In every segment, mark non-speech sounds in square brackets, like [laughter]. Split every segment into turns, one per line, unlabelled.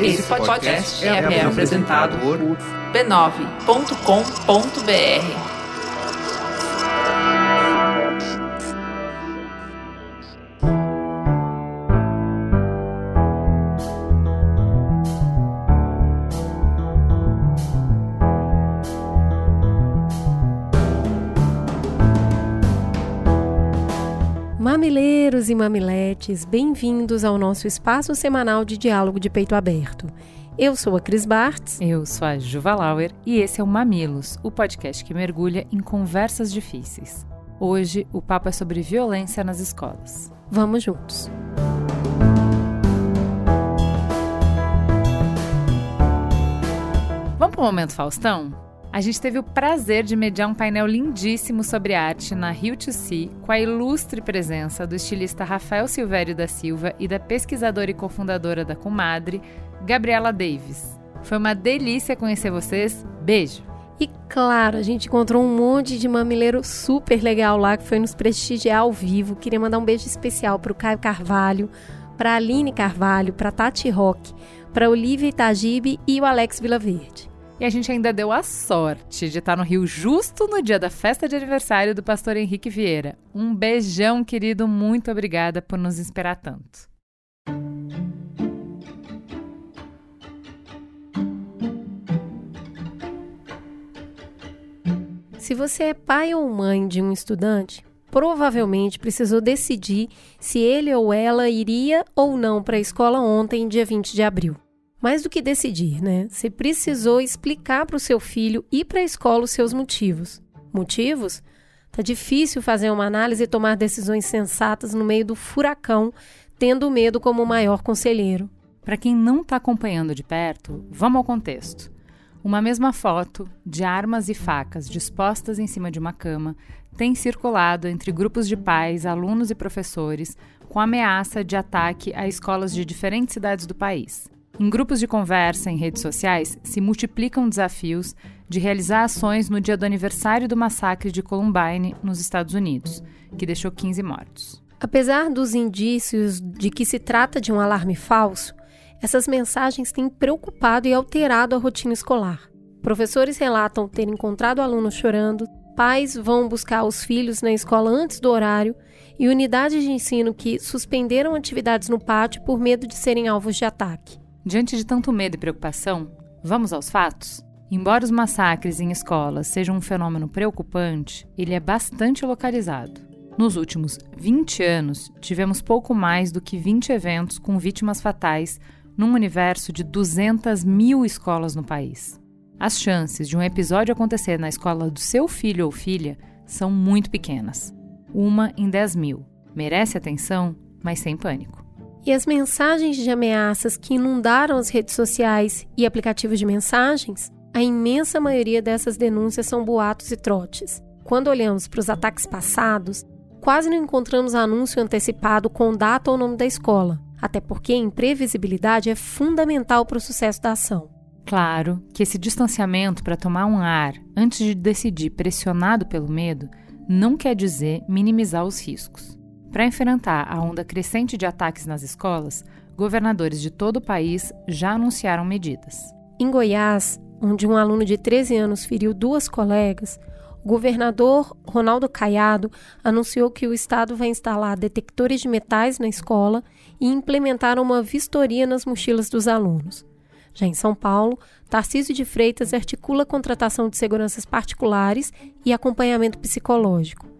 Esse podcast é, é apresentado por b9.com.br.
Mamileiros e mamiletes, bem-vindos ao nosso espaço semanal de diálogo de peito aberto. Eu sou a Cris Bartz.
Eu sou a Juva Lauer e esse é o Mamilos, o podcast que mergulha em conversas difíceis. Hoje, o papo é sobre violência nas escolas.
Vamos juntos.
Vamos para o Momento Faustão? A gente teve o prazer de mediar um painel lindíssimo sobre arte na Rio to See, com a ilustre presença do estilista Rafael Silvério da Silva e da pesquisadora e cofundadora da Comadre, Gabriela Davis. Foi uma delícia conhecer vocês. Beijo!
E claro, a gente encontrou um monte de mamileiro super legal lá que foi nos prestigiar ao vivo. Queria mandar um beijo especial para o Caio Carvalho, para Aline Carvalho, para Tati Roque, para Olivia Itagibe e o Alex Vilaverde.
E a gente ainda deu a sorte de estar no Rio justo no dia da festa de aniversário do pastor Henrique Vieira. Um beijão, querido, muito obrigada por nos inspirar tanto.
Se você é pai ou mãe de um estudante, provavelmente precisou decidir se ele ou ela iria ou não para a escola ontem, dia 20 de abril mais do que decidir, né? Você precisou explicar para o seu filho e para a escola os seus motivos. Motivos? Tá difícil fazer uma análise e tomar decisões sensatas no meio do furacão, tendo medo como o maior conselheiro.
Para quem não está acompanhando de perto, vamos ao contexto. Uma mesma foto de armas e facas dispostas em cima de uma cama tem circulado entre grupos de pais, alunos e professores com ameaça de ataque a escolas de diferentes cidades do país. Em grupos de conversa em redes sociais, se multiplicam desafios de realizar ações no dia do aniversário do massacre de Columbine, nos Estados Unidos, que deixou 15 mortos.
Apesar dos indícios de que se trata de um alarme falso, essas mensagens têm preocupado e alterado a rotina escolar. Professores relatam ter encontrado alunos chorando, pais vão buscar os filhos na escola antes do horário e unidades de ensino que suspenderam atividades no pátio por medo de serem alvos de ataque.
Diante de tanto medo e preocupação, vamos aos fatos? Embora os massacres em escolas sejam um fenômeno preocupante, ele é bastante localizado. Nos últimos 20 anos, tivemos pouco mais do que 20 eventos com vítimas fatais num universo de 200 mil escolas no país. As chances de um episódio acontecer na escola do seu filho ou filha são muito pequenas. Uma em 10 mil. Merece atenção, mas sem pânico.
E as mensagens de ameaças que inundaram as redes sociais e aplicativos de mensagens, a imensa maioria dessas denúncias são boatos e trotes. Quando olhamos para os ataques passados, quase não encontramos anúncio antecipado com data ou nome da escola, até porque a imprevisibilidade é fundamental para o sucesso da ação.
Claro que esse distanciamento para tomar um ar antes de decidir pressionado pelo medo não quer dizer minimizar os riscos. Para enfrentar a onda crescente de ataques nas escolas, governadores de todo o país já anunciaram medidas.
Em Goiás, onde um aluno de 13 anos feriu duas colegas, o governador Ronaldo Caiado anunciou que o estado vai instalar detectores de metais na escola e implementar uma vistoria nas mochilas dos alunos. Já em São Paulo, Tarcísio de Freitas articula contratação de seguranças particulares e acompanhamento psicológico.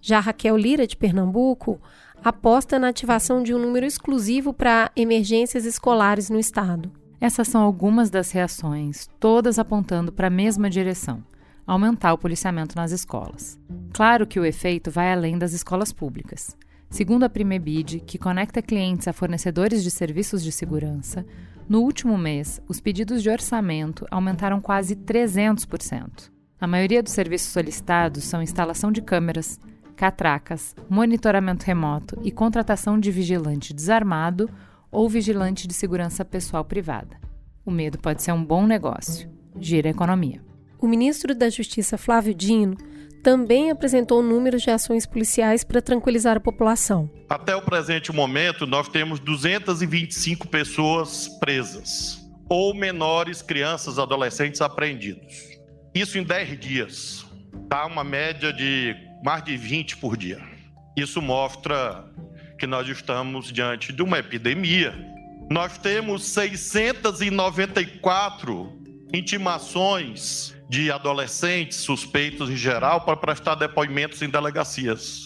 Já Raquel Lira, de Pernambuco, aposta na ativação de um número exclusivo para emergências escolares no estado.
Essas são algumas das reações, todas apontando para a mesma direção: aumentar o policiamento nas escolas. Claro que o efeito vai além das escolas públicas. Segundo a Primebid, que conecta clientes a fornecedores de serviços de segurança, no último mês, os pedidos de orçamento aumentaram quase 300%. A maioria dos serviços solicitados são instalação de câmeras, catracas, monitoramento remoto e contratação de vigilante desarmado ou vigilante de segurança pessoal privada. O medo pode ser um bom negócio. Gira a economia.
O ministro da Justiça, Flávio Dino, também apresentou números de ações policiais para tranquilizar a população.
Até o presente momento, nós temos 225 pessoas presas. ou menores, crianças, adolescentes apreendidos. Isso em 10 dias. Tá uma média de mais de 20 por dia. Isso mostra que nós estamos diante de uma epidemia. Nós temos 694 intimações de adolescentes suspeitos em geral para prestar depoimentos em delegacias.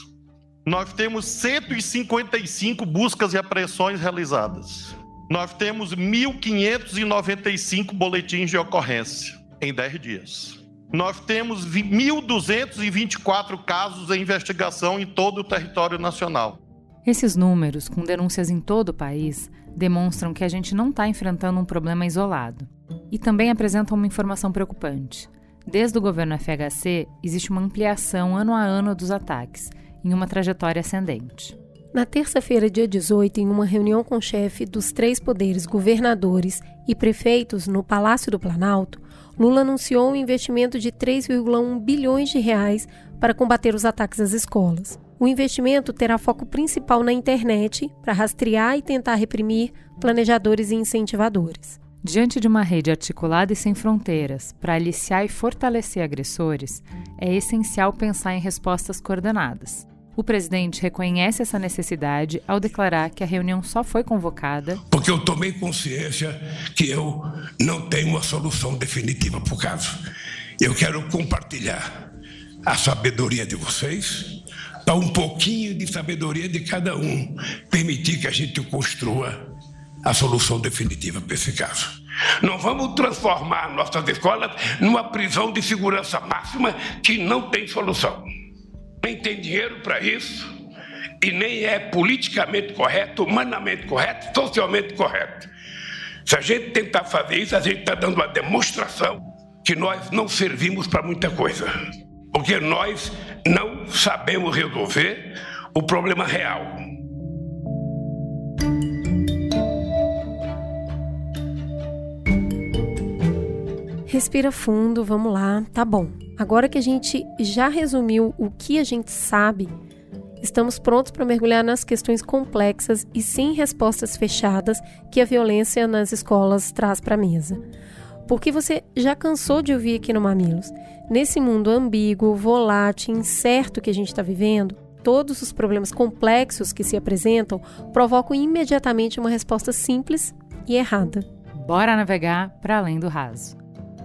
Nós temos 155 buscas e apreensões realizadas. Nós temos 1.595 boletins de ocorrência em 10 dias. Nós temos 1.224 casos em investigação em todo o território nacional.
Esses números, com denúncias em todo o país, demonstram que a gente não está enfrentando um problema isolado. E também apresentam uma informação preocupante. Desde o governo FHC, existe uma ampliação ano a ano dos ataques, em uma trajetória ascendente.
Na terça-feira, dia 18, em uma reunião com o chefe dos três poderes, governadores e prefeitos no Palácio do Planalto, Lula anunciou um investimento de 3,1 bilhões de reais para combater os ataques às escolas. O investimento terá foco principal na internet para rastrear e tentar reprimir planejadores e incentivadores.
Diante de uma rede articulada e sem fronteiras para aliciar e fortalecer agressores, é essencial pensar em respostas coordenadas. O presidente reconhece essa necessidade ao declarar que a reunião só foi convocada
porque eu tomei consciência que eu não tenho uma solução definitiva para o caso. Eu quero compartilhar a sabedoria de vocês, para um pouquinho de sabedoria de cada um, permitir que a gente construa a solução definitiva para esse caso. Não vamos transformar nossas escolas numa prisão de segurança máxima que não tem solução. Nem tem dinheiro para isso e nem é politicamente correto, humanamente correto, socialmente correto. Se a gente tentar fazer isso, a gente está dando uma demonstração que nós não servimos para muita coisa. Porque nós não sabemos resolver o problema real.
Respira fundo, vamos lá, tá bom. Agora que a gente já resumiu o que a gente sabe, estamos prontos para mergulhar nas questões complexas e sem respostas fechadas que a violência nas escolas traz para a mesa. Porque você já cansou de ouvir aqui no Mamilos. Nesse mundo ambíguo, volátil, incerto que a gente está vivendo, todos os problemas complexos que se apresentam provocam imediatamente uma resposta simples e errada.
Bora navegar para além do raso.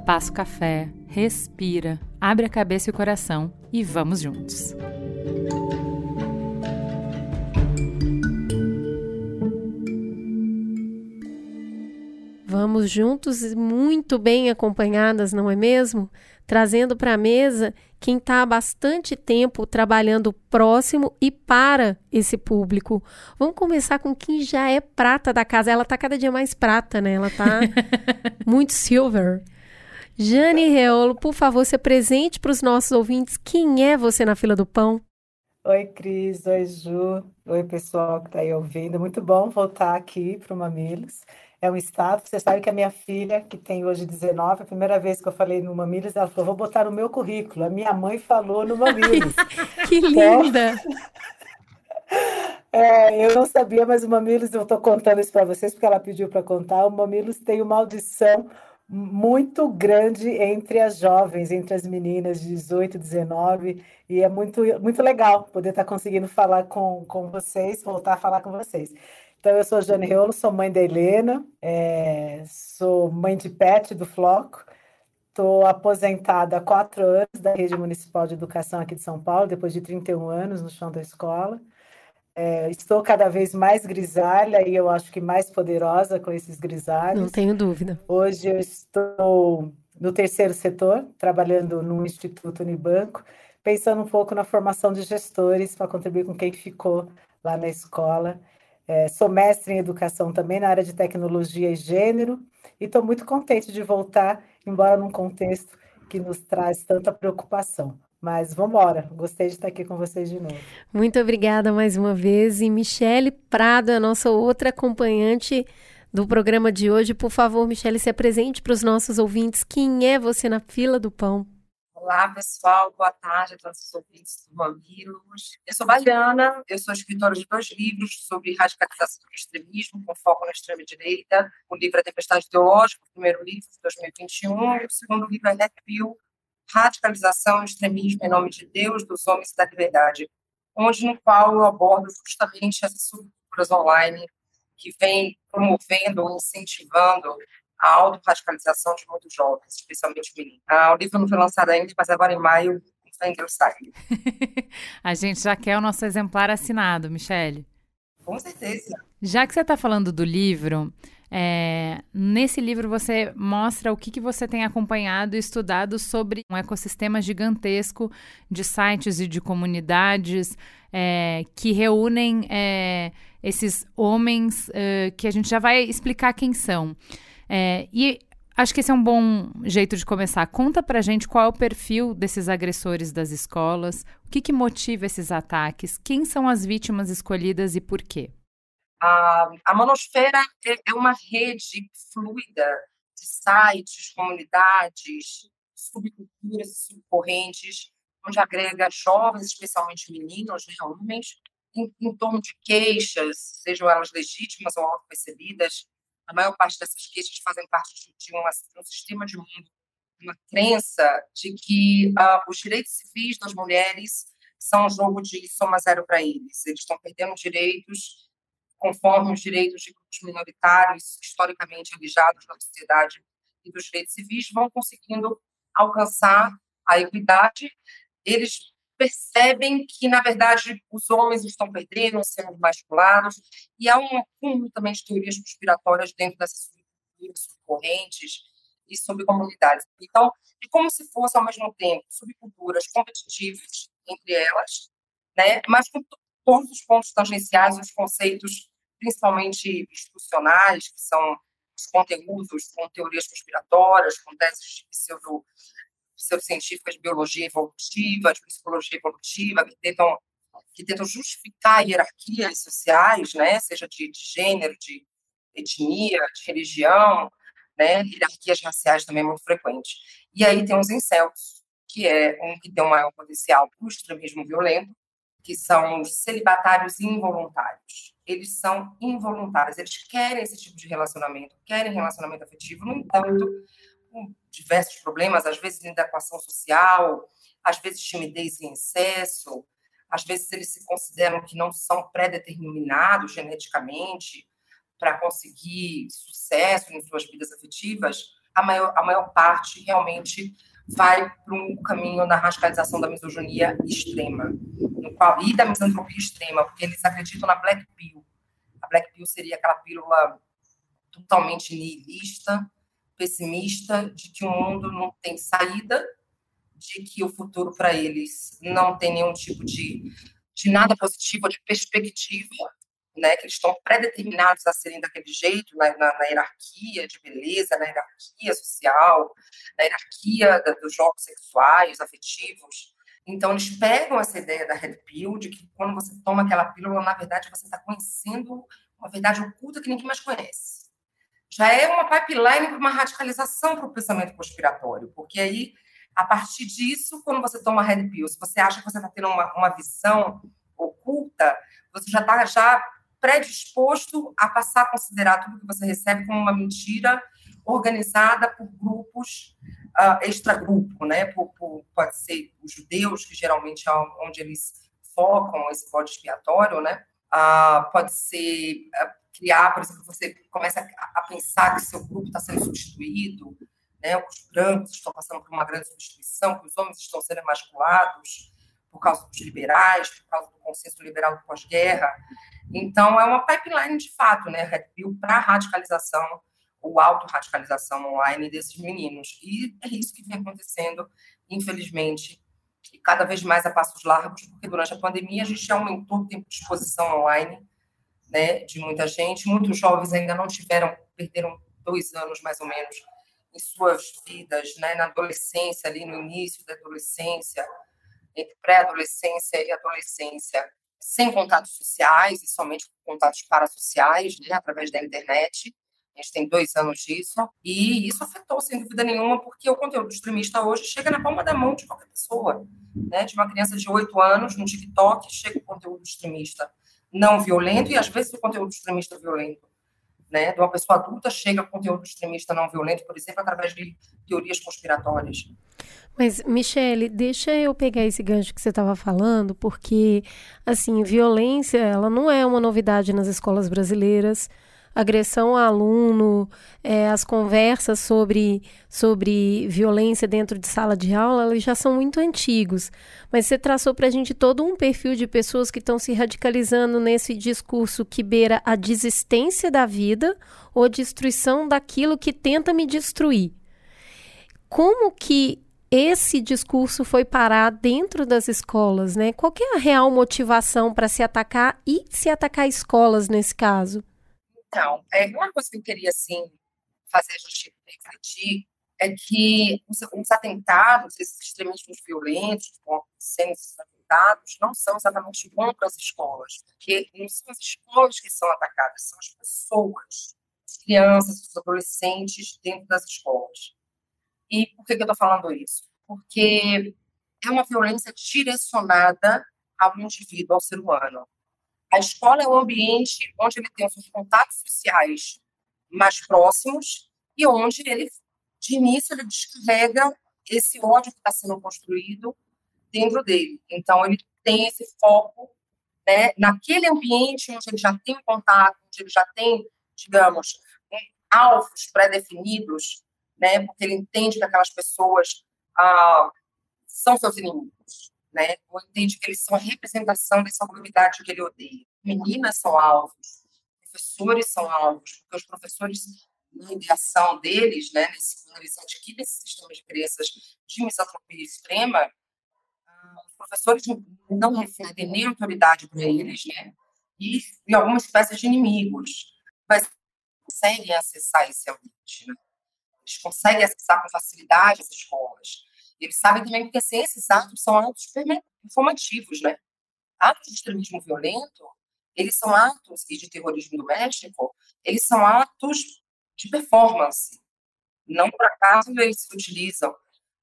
Passa o café, respira, abre a cabeça e o coração e vamos juntos.
Vamos juntos, muito bem acompanhadas, não é mesmo? Trazendo para a mesa quem está há bastante tempo trabalhando próximo e para esse público. Vamos começar com quem já é prata da casa. Ela está cada dia mais prata, né? Ela está [laughs] muito silver. Jane Reolo, por favor, se apresente para os nossos ouvintes. Quem é você na fila do pão?
Oi, Cris. Oi, Ju. Oi, pessoal que está aí ouvindo. Muito bom voltar aqui para o Mamilos. É um estado. Você sabe que a minha filha, que tem hoje 19, a primeira vez que eu falei no Mamilos, ela falou: vou botar no meu currículo. A minha mãe falou no Mamilos. [laughs]
que linda! [laughs]
É, eu não sabia, mas o Mamilos, eu estou contando isso para vocês porque ela pediu para contar. O Mamilos tem uma audição muito grande entre as jovens, entre as meninas de 18, 19, e é muito, muito legal poder estar conseguindo falar com, com vocês, voltar a falar com vocês. Então, eu sou Jane Reolo, sou mãe da Helena, é, sou mãe de pet do Floco, estou aposentada há quatro anos da Rede Municipal de Educação aqui de São Paulo, depois de 31 anos no chão da escola. É, estou cada vez mais grisalha e eu acho que mais poderosa com esses grisalhos.
Não tenho dúvida.
Hoje eu estou no terceiro setor, trabalhando no Instituto Unibanco, pensando um pouco na formação de gestores para contribuir com quem ficou lá na escola. É, sou mestre em educação também na área de tecnologia e gênero e estou muito contente de voltar, embora num contexto que nos traz tanta preocupação. Mas vamos embora. Gostei de estar aqui com vocês de novo.
Muito obrigada mais uma vez. E Michele Prado, a nossa outra acompanhante do programa de hoje. Por favor, Michele, se apresente para os nossos ouvintes. Quem é você na fila do pão?
Olá, pessoal. Boa tarde a todos os ouvintes do Mamilos. Eu sou Baiana, eu sou escritora de dois livros sobre radicalização do extremismo, com foco na extrema-direita. O livro é Tempestade Ideológica, o primeiro livro de 2021, e o segundo livro é Red Pill, Radicalização e Extremismo em Nome de Deus, dos Homens e da Liberdade, onde no qual eu abordo justamente essas subculturas online que vem promovendo, incentivando a autorradicalização de muitos jovens, especialmente meninos. Ah, o livro não foi lançado ainda, mas agora em maio vai sair. [laughs]
a gente já quer o nosso exemplar assinado, Michele.
Com certeza.
Já que você está falando do livro, é, nesse livro você mostra o que, que você tem acompanhado e estudado sobre um ecossistema gigantesco de sites e de comunidades é, que reúnem é, esses homens é, que a gente já vai explicar quem são. É, e acho que esse é um bom jeito de começar. Conta pra gente qual é o perfil desses agressores das escolas, o que, que motiva esses ataques, quem são as vítimas escolhidas e por quê.
A, a Manosfera é, é uma rede fluida de sites, comunidades, subculturas e subcorrentes, onde agrega jovens, especialmente meninos, né, homens, em, em torno de queixas, sejam elas legítimas ou auto-percebidas, a maior parte dessas queixas fazem parte de, uma, de um sistema de mundo, uma crença de que uh, os direitos civis das mulheres são um jogo de soma zero para eles. Eles estão perdendo direitos conforme os direitos de grupos minoritários, historicamente alijados da sociedade e dos direitos civis, vão conseguindo alcançar a equidade. Eles percebem que, na verdade, os homens estão perdendo, sendo masculados, e há um acúmulo também de teorias conspiratórias dentro dessas subcorrentes e subcomunidades. Então, é como se fosse, ao mesmo tempo, subculturas competitivas entre elas, né, mas com todos os pontos tangenciais, os conceitos, principalmente institucionais, que são os conteúdos com teorias conspiratórias, com teses pseudo pseudocientíficas de biologia evolutiva, de psicologia evolutiva, que tentam, que tentam justificar hierarquias sociais, né, seja de, de gênero, de etnia, de religião, né, hierarquias raciais também muito frequentes. E aí tem os incels, que é um que tem um maior potencial para o extremismo violento, que são os celibatários involuntários. Eles são involuntários, eles querem esse tipo de relacionamento, querem relacionamento afetivo, no entanto, com diversos problemas, às vezes inadequação social, às vezes timidez em excesso, às vezes eles se consideram que não são pré-determinados geneticamente para conseguir sucesso em suas vidas afetivas, a maior, a maior parte realmente vai para um caminho da radicalização da misoginia extrema qual, e da misantropia extrema, porque eles acreditam na Black Pill. A Black Pill seria aquela pílula totalmente nihilista, pessimista de que o mundo não tem saída, de que o futuro para eles não tem nenhum tipo de, de nada positivo, de perspectiva, né, que eles estão predeterminados a serem daquele jeito, na, na, na hierarquia de beleza, na hierarquia social, na hierarquia da, dos jogos sexuais, afetivos. Então, eles pegam essa ideia da Red Pill, de que quando você toma aquela pílula, na verdade, você está conhecendo uma verdade oculta que ninguém mais conhece já é uma pipeline para uma radicalização para o pensamento conspiratório, porque aí, a partir disso, quando você toma Red Pill, se você acha que você está tendo uma, uma visão oculta, você já está já predisposto a passar a considerar tudo que você recebe como uma mentira organizada por grupos uh, extragrupo, né? Por, por, pode ser os judeus, que geralmente é onde eles focam esse bode expiatório, né? Uh, pode ser uh, criar, por exemplo, você começa a, pensar que seu grupo está sendo substituído, né? Os brancos estão passando por uma grande substituição, que os homens estão sendo emasculados por causa dos liberais, por causa do consenso liberal do pós-guerra. Então, é uma pipeline de fato, né, Red Pill, para a radicalização ou autorradicalização online desses meninos. E é isso que vem acontecendo, infelizmente, e cada vez mais a passos largos, porque durante a pandemia a gente aumentou o tempo de exposição online né, de muita gente. Muitos jovens ainda não tiveram, perderam dois anos mais ou menos em suas vidas, né, na adolescência, ali no início da adolescência, entre pré-adolescência e adolescência, sem contatos sociais e somente contatos parasociais, né, através da internet. A gente tem dois anos disso, e isso afetou, sem dúvida nenhuma, porque o conteúdo extremista hoje chega na palma da mão de qualquer pessoa. Né? De uma criança de 8 anos, no TikTok, chega o conteúdo extremista não violento, e às vezes o conteúdo extremista violento. Né? De uma pessoa adulta chega conteúdo extremista não violento, por exemplo, através de teorias conspiratórias.
Mas, Michele, deixa eu pegar esse gancho que você estava falando, porque, assim, violência, ela não é uma novidade nas escolas brasileiras agressão a aluno, é, as conversas sobre, sobre violência dentro de sala de aula, eles já são muito antigos. Mas você traçou para a gente todo um perfil de pessoas que estão se radicalizando nesse discurso que beira a desistência da vida ou a destruição daquilo que tenta me destruir. Como que esse discurso foi parar dentro das escolas, né? Qual é a real motivação para se atacar e se atacar escolas nesse caso?
Então, é, uma coisa que eu queria, assim, fazer a gente refletir é que os, os atentados, esses extremismos violentos que estão sendo atentados, não são exatamente contra as escolas, porque não são as escolas que são atacadas, são as pessoas, as crianças, os adolescentes dentro das escolas. E por que, que eu estou falando isso? Porque é uma violência direcionada ao indivíduo, ao ser humano. A escola é um ambiente onde ele tem os seus contatos sociais mais próximos e onde ele, de início, ele descarrega esse ódio que está sendo construído dentro dele. Então, ele tem esse foco né, naquele ambiente onde ele já tem contato, onde ele já tem, digamos, alvos pré-definidos, né, porque ele entende que aquelas pessoas ah, são seus inimigos né? Ou entende que eles são a representação dessa comunidade que ele odeia. Meninas são alvos, professores são alvos, porque os professores, na ideação deles, né, nesse, quando eles adquirem esse sistema de crenças de misantropia extrema, ah, os professores não refletem nem autoridade para eles, né? E, e algumas espécies de inimigos, mas conseguem acessar esse ambiente, né? Eles conseguem acessar com facilidade as escolas. Eles sabem também que assim, esses atos são atos informativos, né? Atos de extremismo violento, eles são atos, e de terrorismo doméstico, eles são atos de performance. Não por acaso eles se utilizam.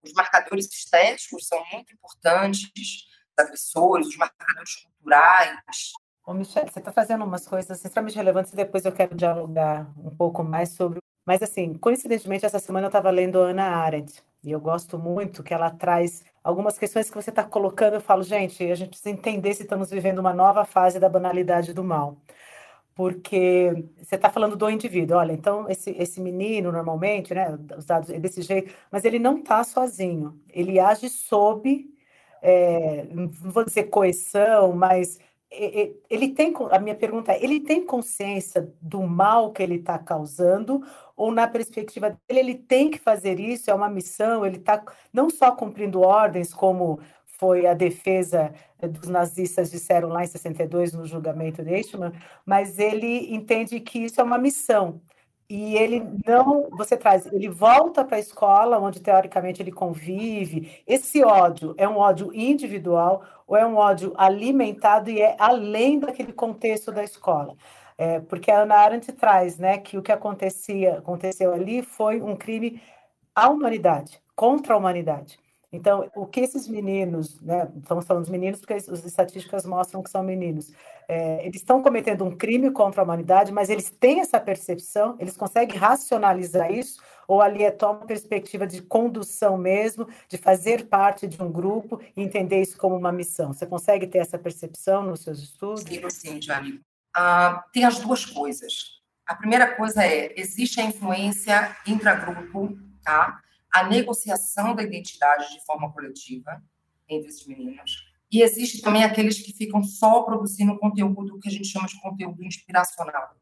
Os marcadores estéticos são muito importantes, os agressores, os marcadores culturais.
Ô, Michelle, você está fazendo umas coisas extremamente relevantes e depois eu quero dialogar um pouco mais sobre. Mas, assim, coincidentemente, essa semana eu estava lendo Ana Arendt, e eu gosto muito que ela traz algumas questões que você está colocando. Eu falo, gente, a gente precisa entender se estamos vivendo uma nova fase da banalidade do mal. Porque você está falando do indivíduo, olha, então esse, esse menino normalmente, né, os dados é desse jeito, mas ele não está sozinho, ele age sob, é, não vou dizer coerção, mas ele tem, a minha pergunta é, ele tem consciência do mal que ele está causando ou na perspectiva dele ele tem que fazer isso, é uma missão, ele está não só cumprindo ordens como foi a defesa dos nazistas disseram lá em 62 no julgamento de Eichmann, mas ele entende que isso é uma missão e ele não, você traz, ele volta para a escola, onde teoricamente ele convive. Esse ódio é um ódio individual ou é um ódio alimentado e é além daquele contexto da escola? É, porque a Ana Arendt traz né, que o que acontecia, aconteceu ali foi um crime à humanidade, contra a humanidade. Então, o que esses meninos, né, estamos falando dos meninos porque as estatísticas mostram que são meninos, é, eles estão cometendo um crime contra a humanidade, mas eles têm essa percepção, eles conseguem racionalizar isso, ou ali é só uma perspectiva de condução mesmo, de fazer parte de um grupo e entender isso como uma missão. Você consegue ter essa percepção nos seus estudos?
Sim, sim, Jane. Ah, tem as duas coisas. A primeira coisa é, existe a influência intragrupo, tá? a negociação da identidade de forma coletiva entre esses meninos. E existe também aqueles que ficam só produzindo conteúdo que a gente chama de conteúdo inspiracional.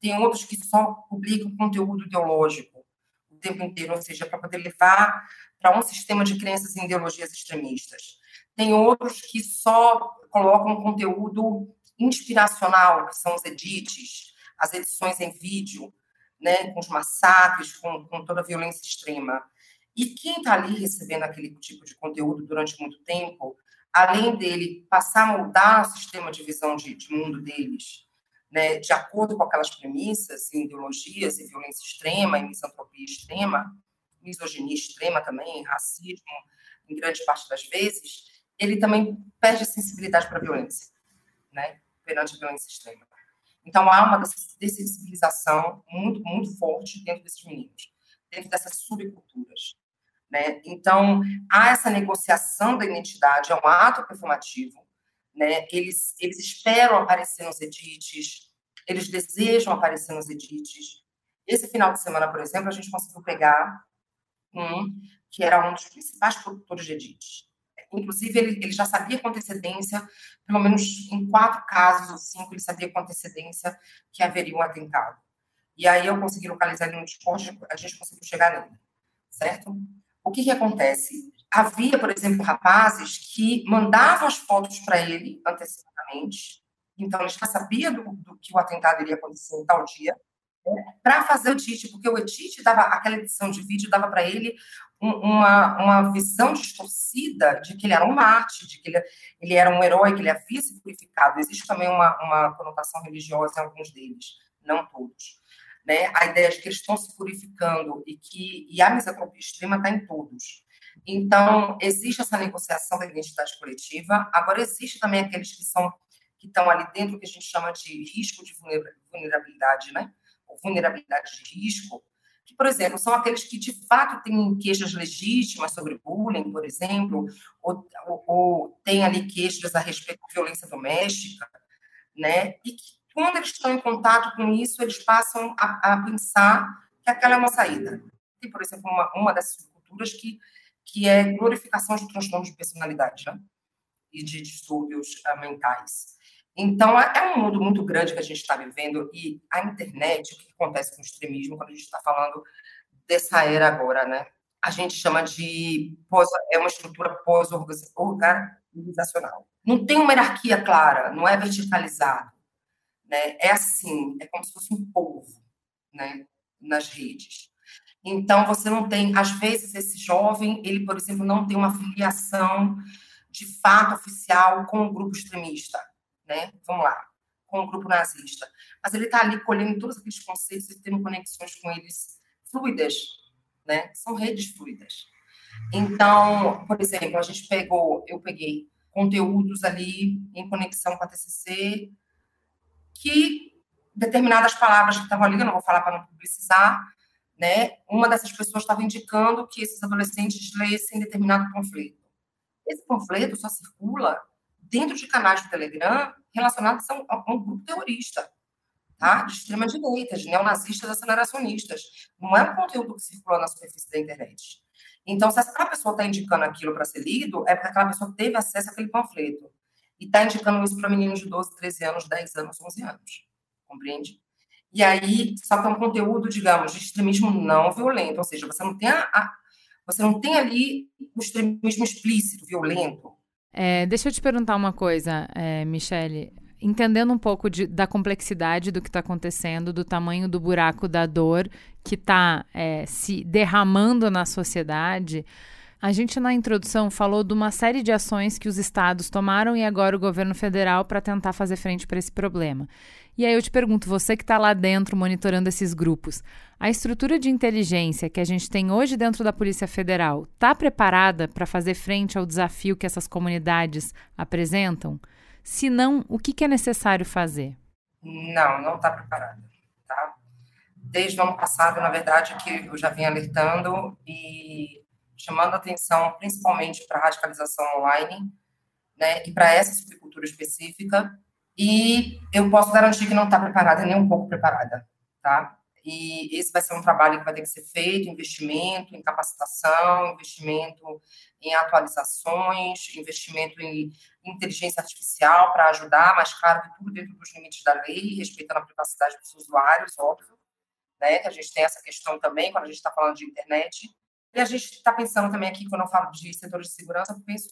Tem outros que só publicam conteúdo ideológico o tempo inteiro, ou seja, para poder levar para um sistema de crenças e ideologias extremistas. Tem outros que só colocam conteúdo inspiracional, que são os edits, as edições em vídeo, né, com os massacres, com, com toda a violência extrema. E quem está ali recebendo aquele tipo de conteúdo durante muito tempo, além dele passar a mudar o sistema de visão de, de mundo deles, né, de acordo com aquelas premissas, ideologias e violência extrema, e misantropia extrema, misoginia extrema também, racismo, em grande parte das vezes, ele também perde a sensibilidade para a violência, né, perante a violência extrema. Então, há uma dessensibilização muito, muito forte dentro desses meninos, dentro dessas subculturas. Né? Então, há essa negociação da identidade, é um ato performativo, né? Eles, eles esperam aparecer nos edits, eles desejam aparecer nos edits. Esse final de semana, por exemplo, a gente conseguiu pegar um que era um dos principais produtores de edits. Inclusive, ele, ele já sabia com antecedência, pelo menos em quatro casos ou cinco, ele sabia com antecedência que haveria um atentado. E aí eu consegui localizar ele no Discord, a gente conseguiu chegar nele, certo? O que, que acontece? havia, por exemplo, rapazes que mandavam as fotos para ele antecipadamente, então ele já sabia do, do, que o atentado iria acontecer em tal dia, né, para fazer o edit, porque o edit dava, aquela edição de vídeo dava para ele um, uma, uma visão distorcida de que ele era um mártir, de que ele, ele era um herói, que ele havia se purificado. Existe também uma, uma conotação religiosa em alguns deles, não todos. Né? A ideia de que eles estão se purificando e que e a misantropia extrema está em todos. Então, existe essa negociação da identidade coletiva. Agora, existe também aqueles que são que estão ali dentro que a gente chama de risco de vulnerabilidade, né? Ou vulnerabilidade de risco, que, por exemplo, são aqueles que de fato têm queixas legítimas sobre bullying, por exemplo, ou, ou, ou têm ali queixas a respeito de violência doméstica, né? E que, quando eles estão em contato com isso, eles passam a, a pensar que aquela é uma saída. Tem, por exemplo, uma, uma dessas culturas que que é glorificação de transtornos de personalidade né? e de distúrbios uh, mentais. Então, é, é um mundo muito grande que a gente está vivendo e a internet, o que acontece com o extremismo quando a gente está falando dessa era agora, né? A gente chama de pós, é uma estrutura pós-organizacional. Não tem uma hierarquia clara, não é verticalizado, né? É assim, é como se fosse um povo, né? Nas redes. Então, você não tem, às vezes, esse jovem, ele, por exemplo, não tem uma filiação de fato oficial com o um grupo extremista, né? Vamos lá, com o um grupo nazista. Mas ele está ali colhendo todos aqueles conceitos e tendo conexões com eles fluidas, né? São redes fluidas. Então, por exemplo, a gente pegou, eu peguei conteúdos ali em conexão com a TCC que determinadas palavras que estavam ali, eu não vou falar para não publicizar, né, uma dessas pessoas estava indicando que esses adolescentes lessem determinado panfleto. Esse panfleto só circula dentro de canais do Telegram relacionados a um, a um grupo terrorista, tá? de extrema-direita, de neonazistas aceleracionistas. Não é um conteúdo que circula na superfície da internet. Então, se aquela pessoa está indicando aquilo para ser lido, é porque aquela pessoa teve acesso àquele panfleto. E está indicando isso para meninos de 12, 13 anos, 10 anos, 11 anos. Compreende? E aí, só que é um conteúdo, digamos, de extremismo não violento, ou seja, você não tem, a, a você não tem ali o extremismo explícito, violento.
É, deixa eu te perguntar uma coisa, é, Michele. Entendendo um pouco de, da complexidade do que está acontecendo, do tamanho do buraco da dor que está é, se derramando na sociedade, a gente na introdução falou de uma série de ações que os estados tomaram e agora o governo federal para tentar fazer frente para esse problema. E aí eu te pergunto, você que está lá dentro monitorando esses grupos, a estrutura de inteligência que a gente tem hoje dentro da Polícia Federal está preparada para fazer frente ao desafio que essas comunidades apresentam? Se não, o que, que é necessário fazer?
Não, não está preparada. Tá? Desde o ano passado, na verdade, que eu já vim alertando e chamando atenção principalmente para a radicalização online, né, e para essa subcultura específica, e eu posso garantir que não está preparada, nem um pouco preparada, tá? E esse vai ser um trabalho que vai ter que ser feito, investimento em capacitação, investimento em atualizações, investimento em inteligência artificial para ajudar, mas claro que tudo dentro dos limites da lei, respeitando a privacidade dos usuários, óbvio, né? A gente tem essa questão também quando a gente está falando de internet. E a gente está pensando também aqui, quando eu falo de setores de segurança, eu penso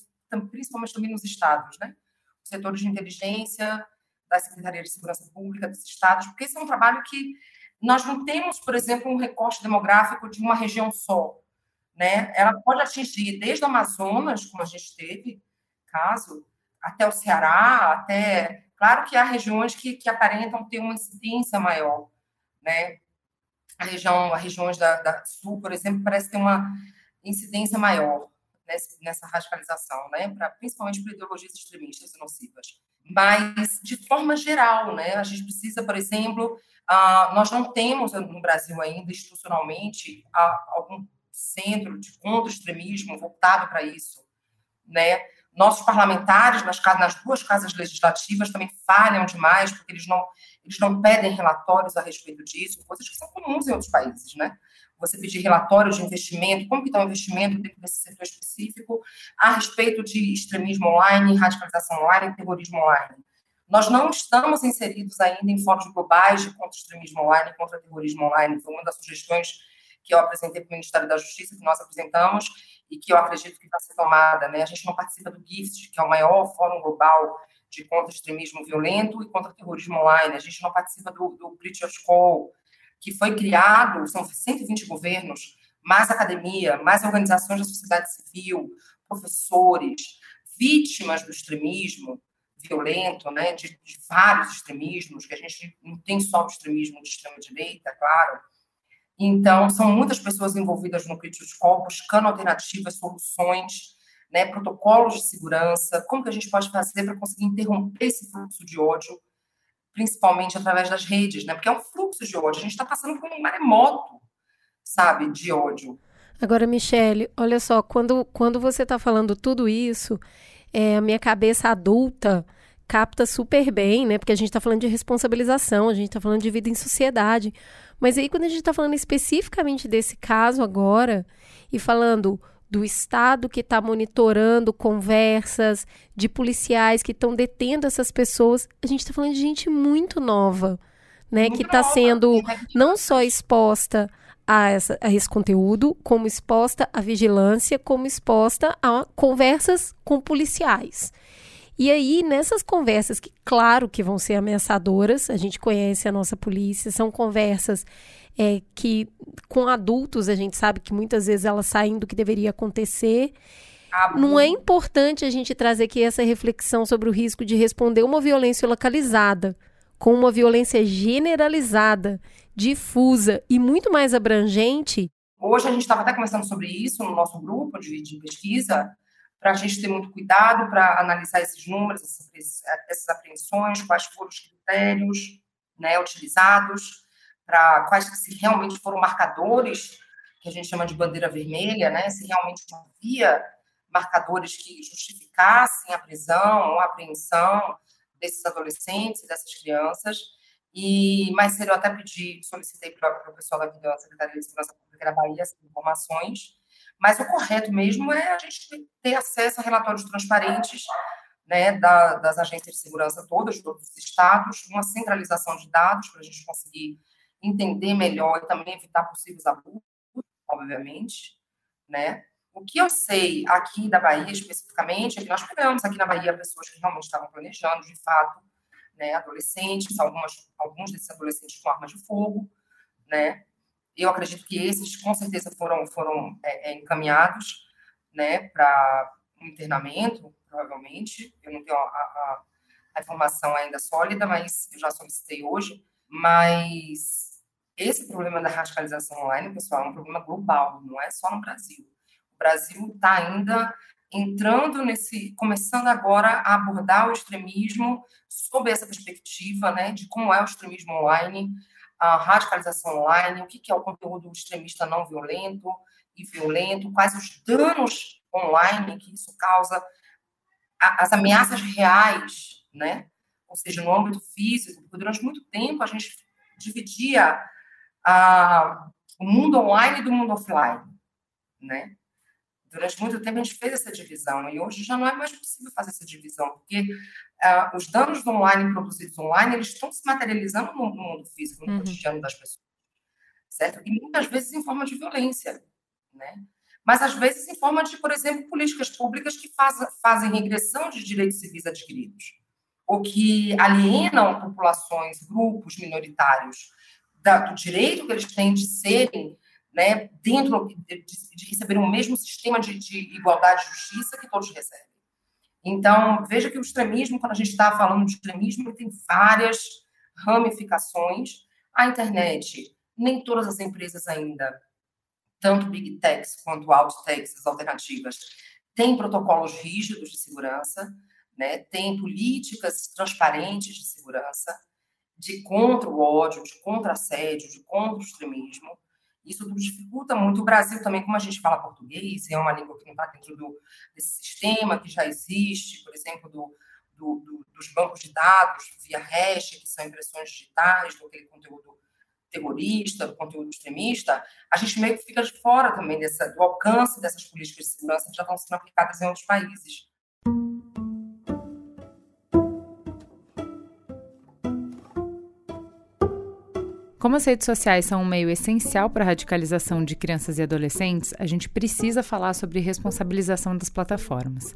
principalmente também nos estados, né? setores de inteligência, da Secretaria de Segurança Pública, dos estados, porque esse é um trabalho que nós não temos, por exemplo, um recorte demográfico de uma região só. Né? Ela pode atingir desde o Amazonas, como a gente teve caso, até o Ceará, até Claro que há regiões que, que aparentam ter uma incidência maior, né? A região, as regiões da, da sul, por exemplo, parece ter uma incidência maior nessa, nessa radicalização, né? Pra, principalmente por ideologias extremistas e nocivas. Mas, de forma geral, né? A gente precisa, por exemplo, uh, nós não temos no Brasil ainda, institucionalmente, uh, algum centro de contra-extremismo voltado para isso, né? Nossos parlamentares nas, nas duas casas legislativas também falham demais, porque eles não, eles não pedem relatórios a respeito disso, coisas que são comuns em outros países, né? Você pedir relatórios de investimento, como que está o investimento dentro desse setor específico, a respeito de extremismo online, radicalização online, terrorismo online. Nós não estamos inseridos ainda em fóruns globais de contra-extremismo online, contra-terrorismo online. Foi uma das sugestões que eu apresentei para o Ministério da Justiça, que nós apresentamos, e que eu acredito que vai ser tomada. Né? A gente não participa do GIFT, que é o maior fórum global de contra-extremismo violento e contra-terrorismo online. A gente não participa do, do British Call, que foi criado, são 120 governos, mais academia, mais organizações da sociedade civil, professores, vítimas do extremismo violento, né, de, de vários extremismos, que a gente não tem só o extremismo de extrema-direita, claro, então, são muitas pessoas envolvidas no Critical Call, buscando alternativas, soluções, né, protocolos de segurança, como que a gente pode fazer para conseguir interromper esse fluxo de ódio, principalmente através das redes, né, porque é um fluxo de ódio, a gente está passando por um maremoto, sabe, de ódio.
Agora, Michele, olha só, quando, quando você está falando tudo isso, é, a minha cabeça adulta capta super bem, né? Porque a gente está falando de responsabilização, a gente está falando de vida em sociedade. Mas aí, quando a gente está falando especificamente desse caso agora, e falando do Estado que está monitorando conversas, de policiais que estão detendo essas pessoas, a gente está falando de gente muito nova, né? Muito que está sendo não só exposta a, essa, a esse conteúdo, como exposta à vigilância, como exposta a conversas com policiais. E aí, nessas conversas, que claro que vão ser ameaçadoras, a gente conhece a nossa polícia, são conversas é, que com adultos a gente sabe que muitas vezes elas saem do que deveria acontecer. Não é importante a gente trazer aqui essa reflexão sobre o risco de responder uma violência localizada com uma violência generalizada, difusa e muito mais abrangente.
Hoje a gente estava até conversando sobre isso no nosso grupo de, de pesquisa, para a gente ter muito cuidado para analisar esses números, essas, apreensões, quais foram os critérios né, utilizados, para quais se realmente foram marcadores, que a gente chama de bandeira vermelha, né, se realmente havia marcadores que justificassem a prisão ou a apreensão desses adolescentes, dessas crianças. E mais cedo eu até pedi, solicitei para o pessoal da Secretaria de Segurança Pública da Bahia essas informações, mas o correto mesmo é a gente ter acesso a relatórios transparentes né, da, das agências de segurança todas, de todos os estados, uma centralização de dados para a gente conseguir entender melhor e também evitar possíveis abusos, obviamente, né? O que eu sei aqui da Bahia especificamente é que nós pegamos aqui na Bahia pessoas que realmente estavam planejando, de fato, né, adolescentes, algumas, alguns desses adolescentes com armas de fogo, né? Eu acredito que esses, com certeza, foram, foram é, é, encaminhados né, para um internamento, provavelmente. Eu não tenho a, a, a, informação ainda sólida, mas eu já solicitei hoje. Mas esse problema da radicalização online, pessoal, é um problema global, não é só no Brasil. O Brasil está ainda entrando nesse, começando agora a abordar o extremismo sob essa perspectiva, né, de como é o extremismo online, a radicalização online, o que é o conteúdo extremista não violento e violento, quais os danos online que isso causa, as ameaças reais, né? Ou seja, no âmbito físico, porque durante muito tempo a gente dividia a, o mundo online do mundo offline, né? Durante muito tempo a gente fez essa divisão e hoje já não é mais possível fazer essa divisão, porque uh, os danos do online produzidos online, eles estão se materializando no, mundo físico, no uhum. cotidiano das pessoas, certo? E muitas vezes em forma de violência, né? Mas às vezes em forma de, por exemplo, políticas públicas que faz, fazem regressão de direitos civis adquiridos, ou que alienam populações, grupos minoritários da, do direito que eles têm de serem né, dentro de, de receber o mesmo sistema de, de, igualdade e justiça que todos recebem. Então, veja que o extremismo, quando a gente está falando de extremismo, tem várias ramificações. A internet, nem todas as empresas ainda, tanto Big Techs quanto Alt Techs, as alternativas, têm protocolos rígidos de segurança, né? políticas transparentes de segurança, de contra o ódio, de contra assédio, de contra o extremismo. Isso tudo dificulta muito. O Brasil também, como a gente fala português, é uma língua que não está dentro do, desse sistema que já existe, por exemplo, do, do, do, dos bancos de dados via hash, que são impressões digitais, do aquele conteúdo terrorista, do conteúdo extremista, a gente meio que fica de fora também dessa, do alcance dessas políticas de segurança que já estão sendo aplicadas em outros países.
Como as redes sociais são um meio essencial para a radicalização de crianças e adolescentes, a gente precisa falar sobre responsabilização das plataformas.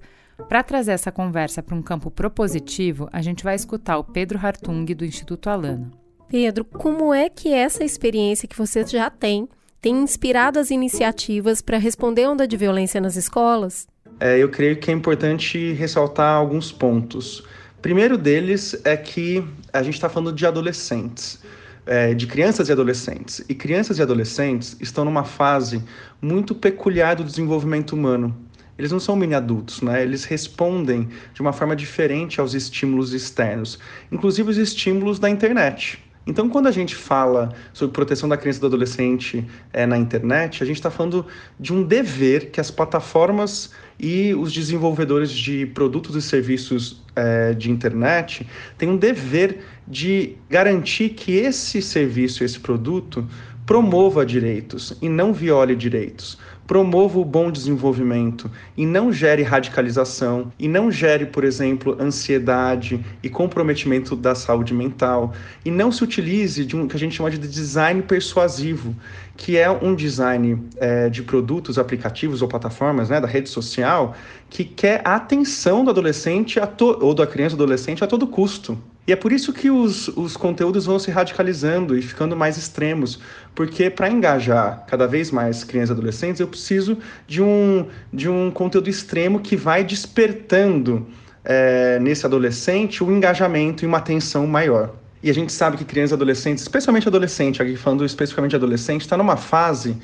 Para trazer essa conversa para um campo propositivo, a gente vai escutar o Pedro Hartung, do Instituto Alana.
Pedro, como é que essa experiência que você já tem tem inspirado as iniciativas para responder à onda de violência nas escolas?
É, eu creio que é importante ressaltar alguns pontos. Primeiro deles é que a gente está falando de adolescentes é, de crianças e adolescentes. E crianças e adolescentes estão numa fase muito peculiar do desenvolvimento humano. Eles não são mini adultos, né? Eles respondem de uma forma diferente aos estímulos externos, inclusive os estímulos da internet. Então, quando a gente fala sobre proteção da criança e do adolescente é, na internet, a gente está falando de um dever que as plataformas e os desenvolvedores de produtos e serviços é, de internet têm um dever de garantir que esse serviço, esse produto, promova direitos e não viole direitos promova o bom desenvolvimento e não gere radicalização e não gere, por exemplo, ansiedade e comprometimento da saúde mental e não se utilize de um que a gente chama de design persuasivo, que é um design é, de produtos, aplicativos ou plataformas né, da rede social que quer a atenção do adolescente ou da criança ou adolescente a todo custo. E é por isso que os, os conteúdos vão se radicalizando e ficando mais extremos, porque para engajar cada vez mais crianças e adolescentes, eu preciso de um, de um conteúdo extremo que vai despertando é, nesse adolescente o um engajamento e uma atenção maior. E a gente sabe que crianças e adolescentes, especialmente adolescente, aqui falando especificamente de adolescente, está numa fase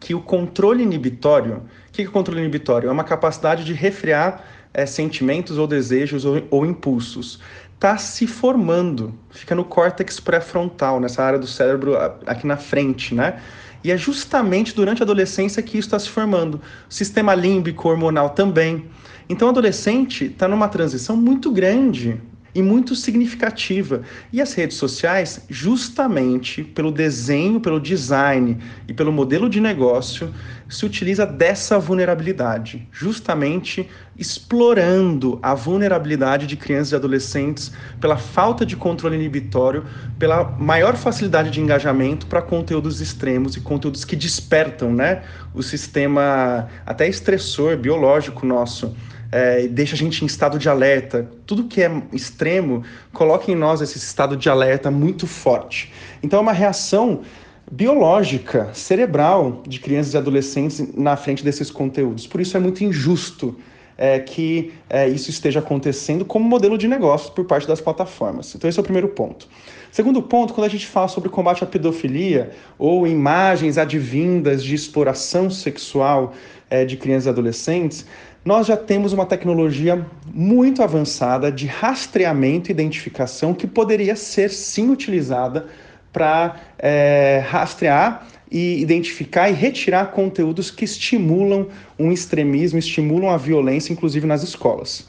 que o controle inibitório. O que é o controle inibitório? É uma capacidade de refrear é, sentimentos ou desejos ou, ou impulsos está se formando, fica no córtex pré-frontal, nessa área do cérebro aqui na frente, né? E é justamente durante a adolescência que isso está se formando. O sistema límbico hormonal também. Então, o adolescente está numa transição muito grande e muito significativa. E as redes sociais, justamente pelo desenho, pelo design e pelo modelo de negócio, se utiliza dessa vulnerabilidade, justamente explorando a vulnerabilidade de crianças e adolescentes pela falta de controle inibitório, pela maior facilidade de engajamento para conteúdos extremos e conteúdos que despertam, né, o sistema até estressor biológico nosso é, deixa a gente em estado de alerta. Tudo que é extremo coloca em nós esse estado de alerta muito forte. Então é uma reação biológica, cerebral de crianças e adolescentes na frente desses conteúdos. Por isso é muito injusto é, que é, isso esteja acontecendo como modelo de negócio por parte das plataformas. Então esse é o primeiro ponto. Segundo ponto, quando a gente fala sobre combate à pedofilia ou imagens advindas de exploração sexual é, de crianças e adolescentes, nós já temos uma tecnologia muito avançada de rastreamento e identificação que poderia ser sim utilizada para é, rastrear e identificar e retirar conteúdos que estimulam um extremismo, estimulam a violência, inclusive nas escolas.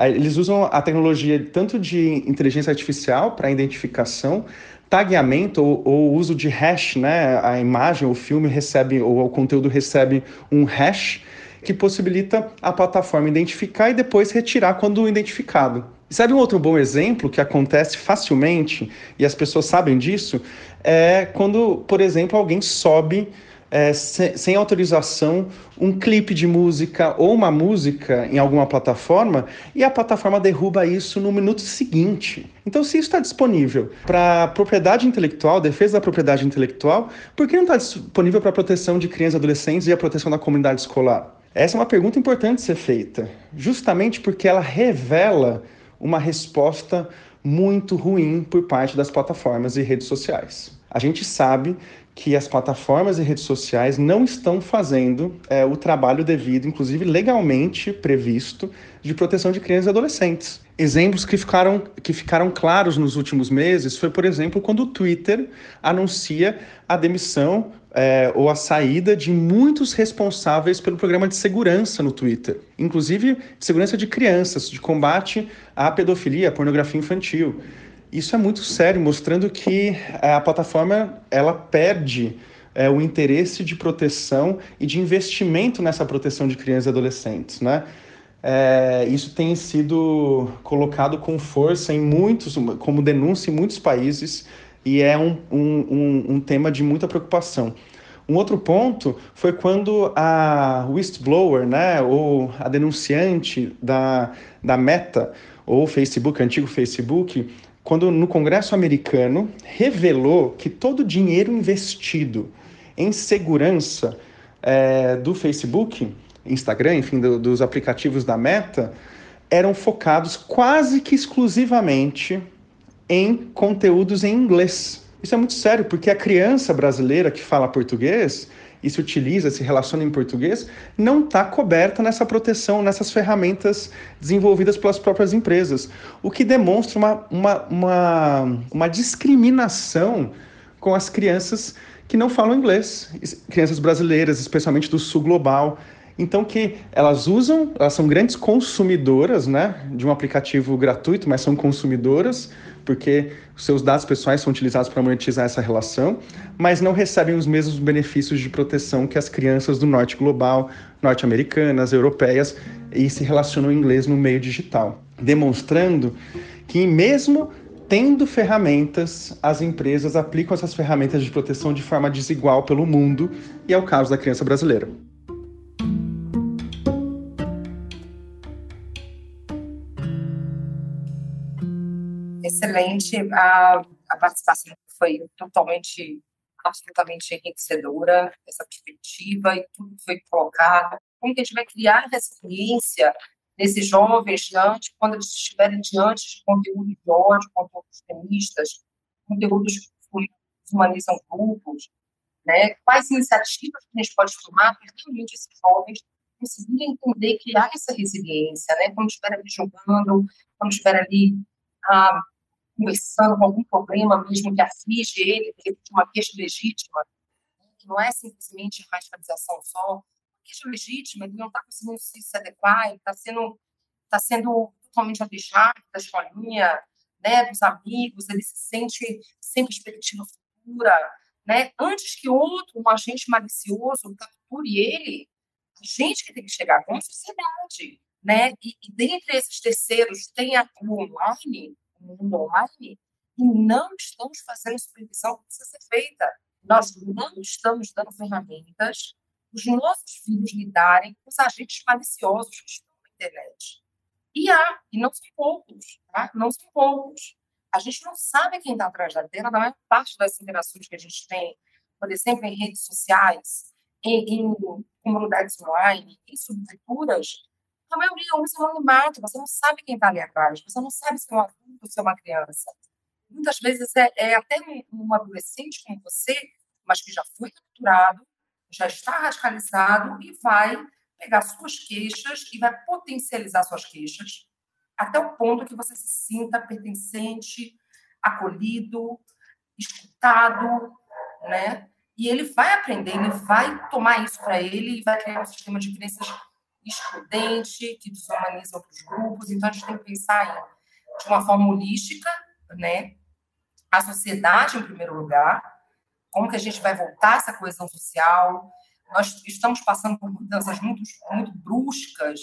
Eles usam a tecnologia tanto de inteligência artificial para identificação, tagueamento ou, ou, uso de hash, né? A imagem, o filme recebe ou o conteúdo recebe um hash que possibilita a plataforma identificar e depois retirar quando identificado. sabe um outro bom exemplo que acontece facilmente e as pessoas sabem disso? É quando, por exemplo, alguém sobe é, sem, sem, autorização um clipe de música ou uma música em alguma plataforma e a plataforma derruba isso no minuto seguinte. Então, se isso está disponível para propriedade intelectual, defesa da propriedade intelectual, por que não está disponível para a proteção de crianças e adolescentes e a proteção da comunidade escolar? Essa é uma pergunta importante ser feita, justamente porque ela revela uma resposta muito ruim por parte das plataformas e redes sociais. A gente sabe que as plataformas e redes sociais não estão fazendo é, o trabalho devido, inclusive legalmente previsto, de proteção de crianças e adolescentes. Exemplos que ficaram, que ficaram claros nos últimos meses foi, por exemplo, quando o Twitter anuncia a demissão é, ou a saída de muitos responsáveis pelo programa de segurança no Twitter, inclusive segurança de crianças, de combate à pedofilia, à pornografia infantil. Isso é muito sério, mostrando que é, a plataforma ela perde é, o interesse de proteção e de investimento nessa proteção de crianças e adolescentes, né? É, isso tem sido colocado com força em muitos, como denúncia em muitos países, e é um, um, um, tema de muita preocupação. Um outro ponto foi quando a whistleblower, né, ou a denunciante da, da Meta, ou Facebook, antigo Facebook, quando no Congresso americano revelou que todo o dinheiro investido em segurança é, do Facebook, Instagram, enfim, do, dos aplicativos da Meta, eram focados quase que exclusivamente em conteúdos em inglês. Isso é muito sério, porque a criança brasileira que fala português e se utiliza, se relaciona em português, não está coberta nessa proteção, nessas ferramentas desenvolvidas pelas próprias empresas. O que demonstra uma, uma, uma, uma discriminação com as crianças que não falam inglês, crianças brasileiras, especialmente do sul global. Então que elas usam, elas são grandes consumidoras, né, de um aplicativo gratuito, mas são consumidoras porque seus dados pessoais são utilizados para monetizar essa relação, mas não recebem os mesmos benefícios de proteção que as crianças do norte global, norte-americanas, europeias e se relacionam em inglês no meio digital, demonstrando que mesmo tendo ferramentas, as empresas aplicam essas ferramentas de proteção de forma desigual pelo mundo, e é o caso da criança brasileira.
Excelente. A, a participação foi totalmente, absolutamente enriquecedora, essa perspectiva e tudo que foi colocado. Como que a gente vai criar resiliência nesses jovens diante, quando eles estiverem diante de conteúdos de ódio, conteúdos feministas, conteúdos que humanizam grupos, né? Quais iniciativas que a gente pode tomar para realmente esses jovens conseguirem entender criar essa resiliência, né? Quando estiver ali jogando, quando estiver ali ah, conversando com algum problema mesmo que aflige ele, que ele uma queixa legítima, que não é simplesmente radicalização só, queixa legítima, ele não está conseguindo se, se adequar, ele está sendo, tá sendo totalmente alijado da escolinha, né, dos amigos, ele se sente sem perspectiva futura, né? Antes que outro, um agente malicioso, capture ele, a gente que tem que chegar com a sociedade, né? E, e dentre esses terceiros tem a, o online, mundo online e não estamos fazendo supervisão que precisa ser feita. Nós não estamos dando ferramentas os nossos filhos lidarem com os agentes maliciosos que estão na internet. E há, e não são poucos, tá? não são poucos. A gente não sabe quem está atrás da tela, na maior parte das interações que a gente tem, por exemplo, em redes sociais, em, em comunidades online, em subculturas, a maioria usa o anonimato, você não sabe quem está ali atrás, você não sabe se é um adulto, se é uma criança. Muitas vezes é, é até um, um, adolescente como você, mas que já foi capturado, já está radicalizado e vai pegar suas queixas e vai potencializar suas queixas até o ponto que você se sinta pertencente, acolhido, escutado, né? E ele vai aprender, ele vai tomar isso para ele e vai criar um sistema de crenças excludente, que desumaniza outros grupos. Então, a gente tem que pensar em, de uma forma holística, né? A sociedade, em primeiro lugar, como que a gente vai voltar essa coesão social. Nós estamos passando por mudanças muito, muito bruscas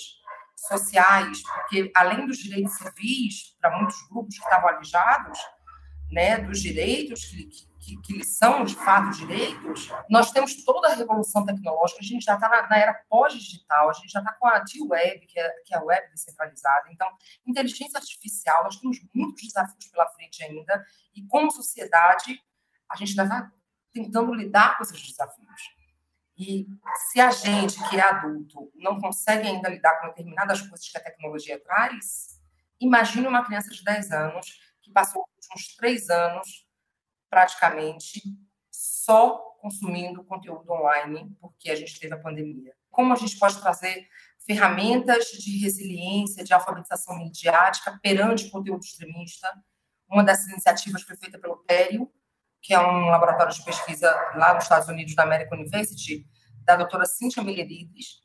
sociais, porque além dos direitos civis para muitos grupos que estavam alijados, né, dos direitos que, que, que são de fato direitos, nós temos toda a revolução tecnológica, a gente já está na, na, era pós-digital, a gente já está com a D-Web, que é, que é a web descentralizada. Então, inteligência artificial, nós temos muitos desafios pela frente ainda, e como sociedade, a gente ainda está tentando lidar com esses desafios. E se a gente, que é adulto, não consegue ainda lidar com determinadas coisas que a tecnologia traz, imagine uma criança de 10 anos que passou os últimos três anos praticamente só consumindo conteúdo online, porque a gente teve a pandemia. Como a gente pode trazer ferramentas de resiliência, de alfabetização midiática perante conteúdo extremista? Uma dessas iniciativas foi feita pelo Pério, que é um laboratório de pesquisa lá nos Estados Unidos, da American University, da doutora Cíntia Millerides,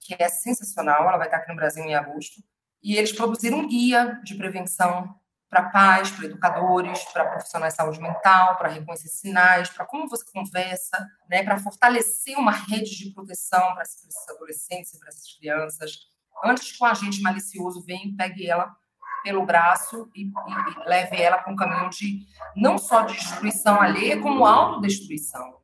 que é sensacional, ela vai estar aqui no Brasil em agosto, e eles produziram um guia de prevenção para pais, para educadores, para profissionais de saúde mental, para reconhecer sinais, para como você conversa, né, para fortalecer uma rede de proteção para esses adolescentes e para essas crianças, antes que um agente malicioso venha e pegue ela pelo braço e, e, e leve ela para um caminho de não só de destruição alheia, como autodestruição.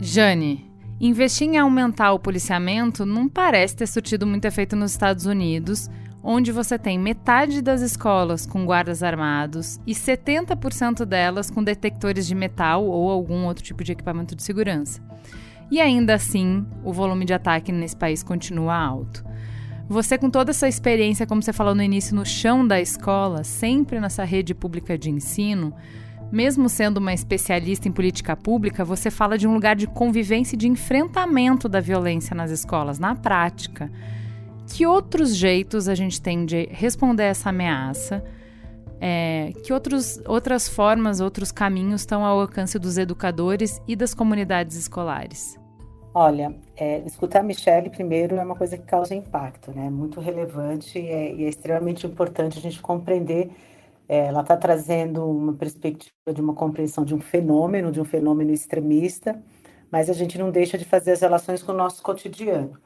Jane, investir em aumentar o policiamento não parece ter surtido muito efeito nos Estados Unidos, onde você tem metade das escolas com guardas armados e 70% delas com detectores de metal ou algum outro tipo de equipamento de segurança. E ainda assim, o volume de ataque nesse país continua alto. Você, com toda essa experiência, como você falou no início, no chão da escola, sempre nessa rede pública de ensino, mesmo sendo uma especialista em política pública, você fala de um lugar de convivência e de enfrentamento da violência nas escolas, na prática. Que outros jeitos a gente tem de responder essa ameaça? É, que outros, outras formas, outros caminhos estão ao alcance dos educadores e das comunidades escolares?
Olha, é, escutar a Michelle primeiro é uma coisa que causa impacto, né? Muito relevante e é, e é extremamente importante a gente compreender. É, ela está trazendo uma perspectiva de uma compreensão de um fenômeno, de um fenômeno extremista, mas a gente não deixa de fazer as relações com o nosso cotidiano.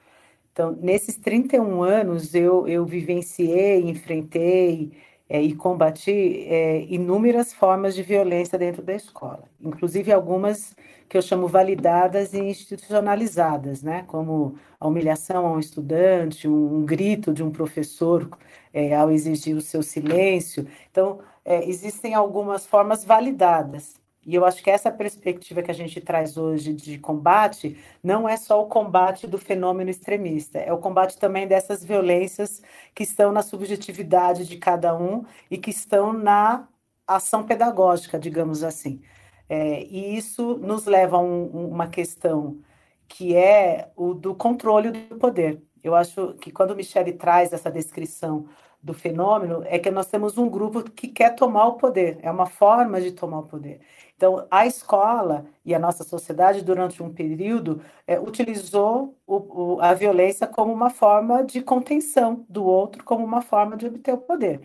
Então, nesses 31 anos, eu, eu vivenciei, enfrentei, é, e combati é, inúmeras formas de violência dentro da escola, inclusive algumas que eu chamo validadas e institucionalizadas, né? como a humilhação a um estudante, um, um grito de um professor é, ao exigir o seu silêncio. Então, é, existem algumas formas validadas. E eu acho que essa perspectiva que a gente traz hoje de combate não é só o combate do fenômeno extremista, é o combate também dessas violências que estão na subjetividade de cada um e que estão na ação pedagógica, digamos assim. É, e isso nos leva a um, uma questão que é o do controle do poder. Eu acho que quando Michele traz essa descrição do fenômeno, é que nós temos um grupo que quer tomar o poder, é uma forma de tomar o poder. Então, a escola e a nossa sociedade, durante um período, é, utilizou o, o, a violência como uma forma de contenção do outro, como uma forma de obter o poder.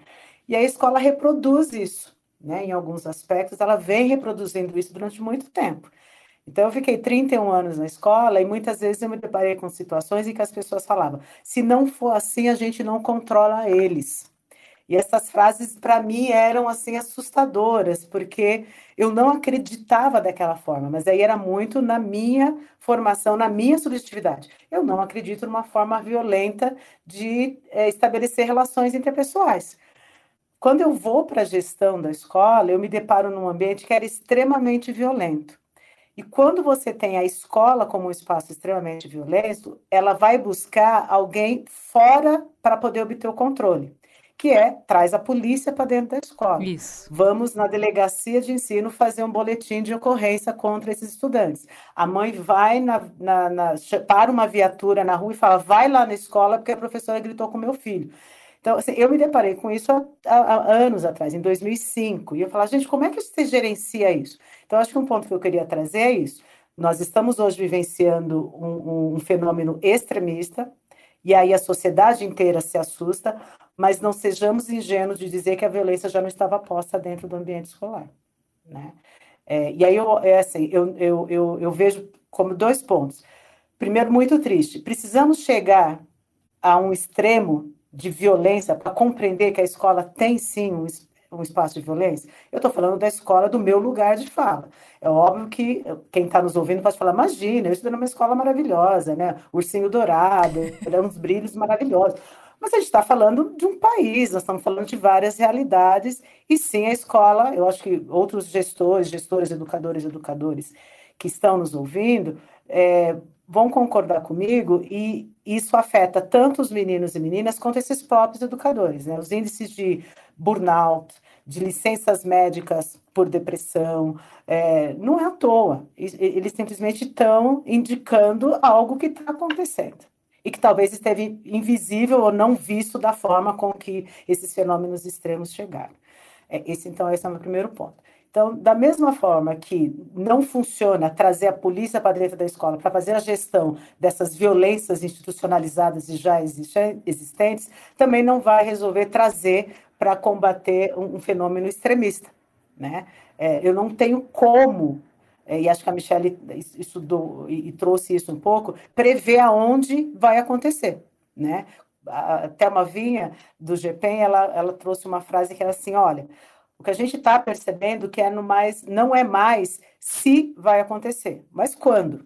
E a escola reproduz isso, né? em alguns aspectos, ela vem reproduzindo isso durante muito tempo. Então, eu fiquei 31 anos na escola e muitas vezes eu me deparei com situações em que as pessoas falavam: se não for assim, a gente não controla eles. E essas frases, para mim, eram assim assustadoras, porque eu não acreditava daquela forma, mas aí era muito na minha formação, na minha subjetividade. Eu não acredito numa forma violenta de é, estabelecer relações interpessoais. Quando eu vou para a gestão da escola, eu me deparo num ambiente que era extremamente violento. E quando você tem a escola como um espaço extremamente violento, ela vai buscar alguém fora para poder obter o controle que é traz a polícia para dentro da escola.
Isso.
Vamos na delegacia de ensino fazer um boletim de ocorrência contra esses estudantes. A mãe vai na, na, na, para uma viatura na rua e fala: vai lá na escola porque a professora gritou com meu filho. Então, assim, eu me deparei com isso há, há, há, anos atrás, em 2005, e eu falava, gente, como é que você gerencia isso? Então, acho que um ponto que eu queria trazer é isso. Nós estamos hoje vivenciando um, um, fenômeno extremista, e aí a sociedade inteira se assusta, mas não sejamos ingênuos de dizer que a violência já não estava posta dentro do ambiente escolar. Né? É, e aí eu, é assim, eu, eu, eu, eu vejo como dois pontos. Primeiro, muito triste. Precisamos chegar a um extremo de violência para compreender que a escola tem sim um, um espaço de violência? Eu estou falando da escola do meu lugar de fala. É óbvio que quem está nos ouvindo pode falar: imagina, eu estou numa escola maravilhosa, né? Ursinho dourado, [laughs] uns brilhos maravilhosos. Mas a gente está falando de um, país, nós estamos falando de várias realidades, e sim a escola, eu acho que outros gestores, gestores, educadores, educadores que estão nos ouvindo, é, vão concordar comigo e isso afeta tanto os meninos e meninas quanto esses próprios educadores. Né? Os índices de burnout, de licenças médicas por depressão, é, não é à toa. Eles simplesmente estão indicando algo que está acontecendo e que talvez esteve invisível ou não visto da forma com que esses fenômenos extremos chegaram. É, esse, então, esse é o meu primeiro ponto. Então, da mesma forma que não funciona trazer a polícia para dentro da escola para fazer a gestão dessas violências institucionalizadas e já existentes, também não vai resolver trazer para combater um, fenômeno extremista. Né? É, eu não tenho como, é, e acho que a Michelle estudou e, e trouxe isso um pouco, prever aonde vai acontecer. Né? A Thelma Vinha, do GPEM, ela, ela trouxe uma frase que era assim, olha, o que a gente está percebendo que é no mais, não é mais se vai acontecer, mas quando,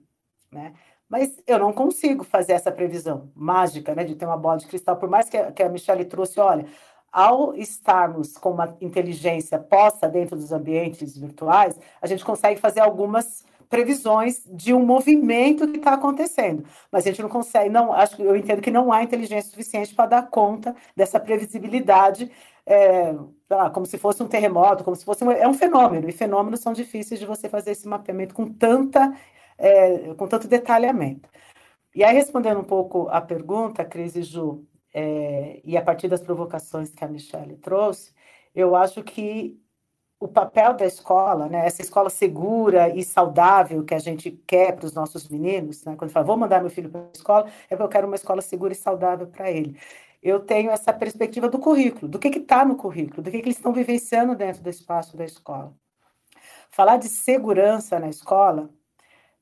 né? Mas eu não consigo fazer essa previsão mágica, né, de ter uma bola de cristal, por mais que a, que a Michelle trouxe, olha, ao estarmos com uma inteligência posta dentro dos ambientes virtuais, a gente consegue fazer algumas previsões de um movimento que está acontecendo. Mas a gente não consegue, não, acho que eu entendo que não há inteligência suficiente para dar conta dessa previsibilidade é, lá, como se fosse um terremoto, como se fosse um, é um fenômeno, e fenômenos são difíceis de você fazer esse mapeamento com, tanta, é, com tanto detalhamento. E aí, respondendo um pouco a pergunta, Cris e Ju, é, e a partir das provocações que a Michelle trouxe, eu acho que o papel da escola, né, essa escola segura e saudável que a gente quer para os nossos meninos, né, quando fala, vou mandar meu filho para a escola, é porque eu quero uma escola segura e saudável para ele eu tenho essa perspectiva do currículo, do que está no currículo, do que, que eles estão vivenciando dentro do espaço da escola. Falar de segurança na escola,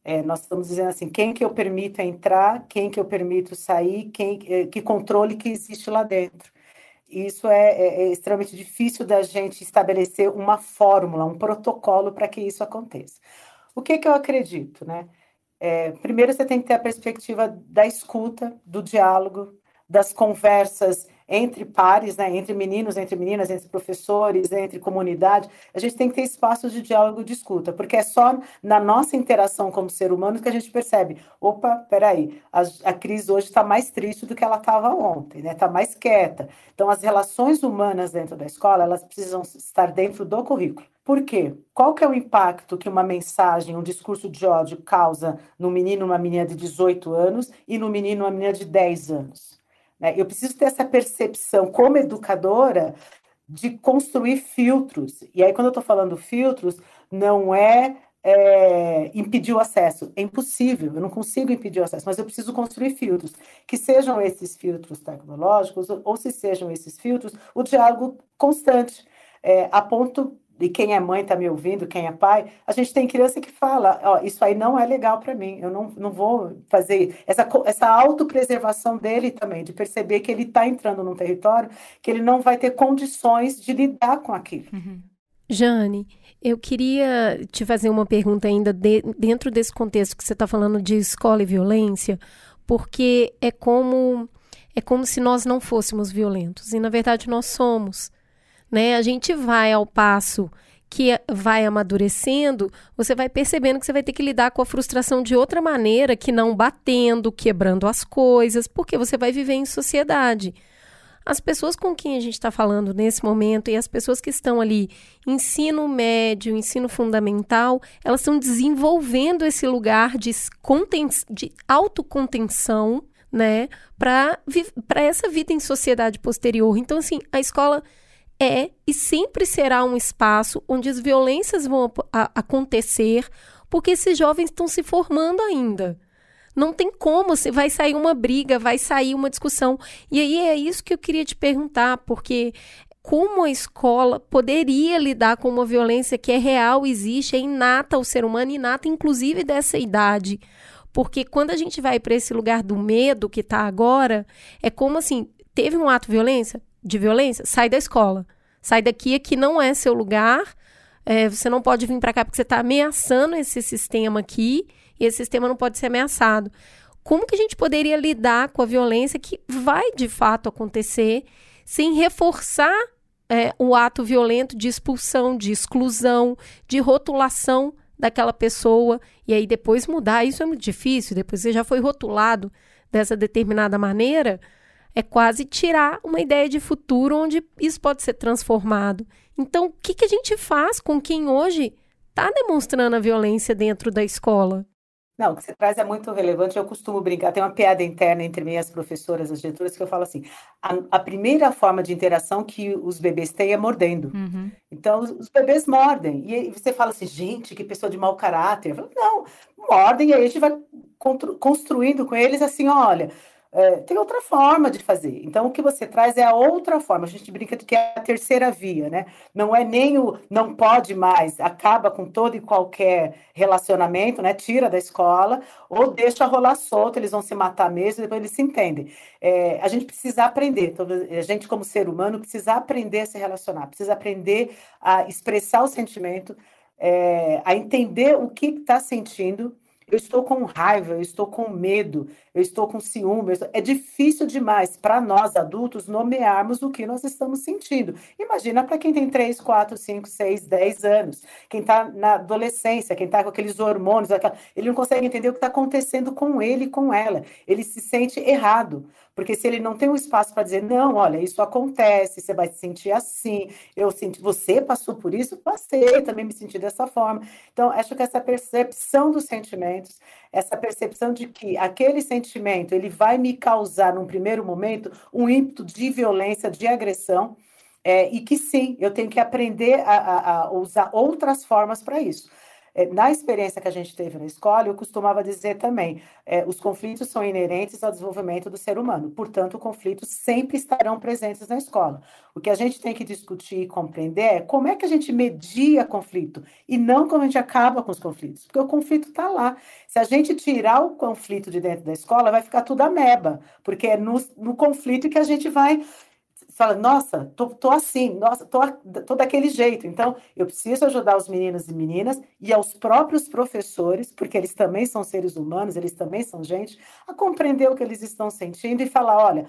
é, nós estamos dizendo assim, quem que eu permito entrar, quem que eu permito sair, quem, é, que controle que existe lá dentro. Isso é, é, é extremamente difícil da gente estabelecer uma fórmula, um protocolo para que isso aconteça. O que, que eu acredito, né? É, primeiro, você tem que ter a perspectiva da escuta, do diálogo, das conversas entre pares, né, entre meninos, entre meninas, entre professores, entre comunidade, a gente tem que ter espaços de diálogo e de escuta, porque é só na nossa interação como ser humano que a gente percebe, opa, peraí, a, a crise hoje está mais triste do que ela estava ontem, né? Está mais quieta. Então, as relações humanas dentro da escola, elas precisam estar dentro do currículo. Por quê? Qual que é o impacto que uma mensagem, um discurso de ódio causa no menino, uma menina de 18 anos e no menino, uma menina de 10 anos? Né? Eu preciso ter essa percepção como educadora de construir filtros. E aí, quando eu estou falando filtros, não é, é, impedir o acesso. É impossível, eu não consigo impedir o acesso, mas eu preciso construir filtros. Que sejam esses filtros tecnológicos, ou, se sejam esses filtros, o diálogo constante, é, a ponto e quem é mãe está me ouvindo, quem é pai, a gente tem criança que fala, ó, isso aí não é legal para mim, eu não, não vou fazer essa, essa autopreservação dele também, de perceber que ele está entrando num território que ele não vai ter condições de lidar com aquilo.
Uhum. Jane, eu queria te fazer uma pergunta ainda de, dentro desse contexto que você está falando de escola e violência, porque é como é como se nós não fôssemos violentos e na verdade nós somos né? A gente vai ao passo que vai amadurecendo, você vai percebendo que você vai ter que lidar com a frustração de outra maneira, que não batendo, quebrando as coisas, porque você vai viver em sociedade. As pessoas com quem a gente está falando nesse momento e as pessoas que estão ali, ensino médio, ensino fundamental, elas estão desenvolvendo esse lugar de, conten de autocontenção, né, para essa vida em sociedade posterior. Então, assim, a escola é e sempre será um espaço onde as violências vão acontecer, porque esses jovens estão se formando ainda. Não tem como, se vai sair uma briga, vai sair uma discussão. E aí é isso que eu queria te perguntar, porque como a escola poderia lidar com uma violência que é real, existe, é inata ao ser humano, inata inclusive dessa idade. Porque quando a gente vai para esse lugar do medo que está agora, é como assim, teve um ato de violência? De violência, sai da escola. Sai daqui, aqui não é seu lugar. É, você não pode vir para cá porque você está ameaçando esse sistema aqui e esse sistema não pode ser ameaçado. Como que a gente poderia lidar com a violência que vai de fato acontecer sem reforçar é, o ato violento de expulsão, de exclusão, de rotulação daquela pessoa. E aí depois mudar, isso é muito difícil. Depois você já foi rotulado dessa determinada maneira, é quase tirar uma ideia de futuro onde isso pode ser transformado. Então, o que, que a gente faz com quem hoje está demonstrando a violência dentro da escola?
Não, o que você traz é muito relevante. Eu costumo brincar, tem uma piada interna entre minhas professoras, as diretoras, que eu falo assim: a, a primeira forma de interação que os bebês têm é mordendo. Uhum. Então, os, os, bebês mordem. E você fala assim, gente, que pessoa de mau caráter. Eu falo, não, mordem, e aí a gente vai construindo com eles assim: olha, é, tem outra forma de fazer. Então, o que você traz é a outra forma. A gente brinca de que é a terceira via, né? Não é nem o não pode mais, acaba com todo e qualquer relacionamento, né? Tira da escola, ou deixa rolar solto, eles vão se matar mesmo, depois eles se entendem. É, a gente precisa aprender, a gente, como ser humano, precisa aprender a se relacionar, precisa aprender a expressar o sentimento, é, a entender o que está sentindo eu estou com raiva, eu estou com medo, eu estou com ciúme. Estou... É difícil demais para nós adultos nomearmos o que nós estamos sentindo. Imagina para quem tem 3, 4, 5, 6, 10 anos, quem está na adolescência, quem está com aqueles hormônios, aquela... ele não consegue entender o que está acontecendo com ele e com ela. Ele se sente errado. Porque se ele não tem um espaço para dizer, não, olha, isso acontece, você vai se sentir assim, eu senti, você passou por isso, passei, também me senti dessa forma. Então, acho que essa percepção dos sentimentos, essa percepção de que aquele sentimento, ele vai me causar, num primeiro momento, um ímpeto de violência, de agressão, é, e que sim, eu tenho que aprender a, a, a usar outras formas para isso. É, na experiência que a gente teve na escola, eu costumava dizer também, é, os conflitos são inerentes ao desenvolvimento do ser humano, portanto, conflitos sempre estarão presentes na escola. O que a gente tem que discutir e compreender é como é que a gente media conflito e não como a gente acaba com os conflitos, porque o conflito está lá. Se a gente tirar o conflito de dentro da escola, vai ficar tudo ameba, porque é no, no conflito que a gente vai fala, nossa, tô, tô assim, nossa, tô, tô daquele jeito. Então, eu preciso ajudar os meninos e meninas e aos próprios professores, porque eles também são seres humanos, eles também são gente, a compreender o que eles estão sentindo e falar, olha,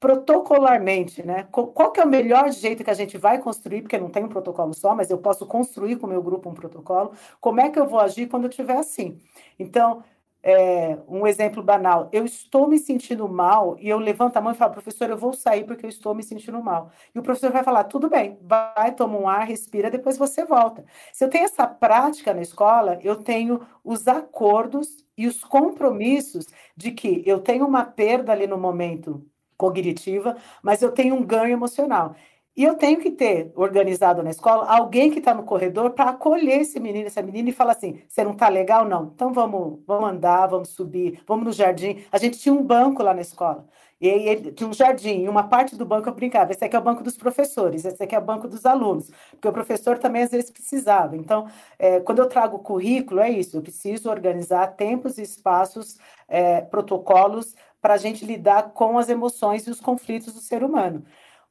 protocolarmente, né? Qual que é o melhor jeito que a gente vai construir, porque não tem um protocolo só, mas eu posso construir com o meu grupo um protocolo. Como é que eu vou agir quando eu estiver assim? Então, é, um exemplo banal, eu estou me sentindo mal e eu levanto a mão e falo, professor, eu vou sair porque eu estou me sentindo mal. E o professor vai falar, tudo bem, vai, toma um ar, respira, depois você volta. Se eu tenho essa prática na escola, eu tenho os acordos e os compromissos de que eu tenho uma perda ali no momento cognitiva, mas eu tenho um ganho emocional. E eu tenho que ter organizado na escola alguém que está no corredor para acolher esse menino, essa menina e falar assim: você não está legal? Não. Então vamos, vamos andar, vamos subir, vamos no jardim. A gente tinha um banco lá na escola. E ele tinha um jardim, e uma parte do banco eu brincava: esse aqui é o banco dos professores, esse aqui é o banco dos alunos, porque o professor também às vezes precisava. Então, é, quando eu trago o currículo, é isso: eu preciso organizar tempos e espaços, é, protocolos para a gente lidar com as emoções e os conflitos do ser humano.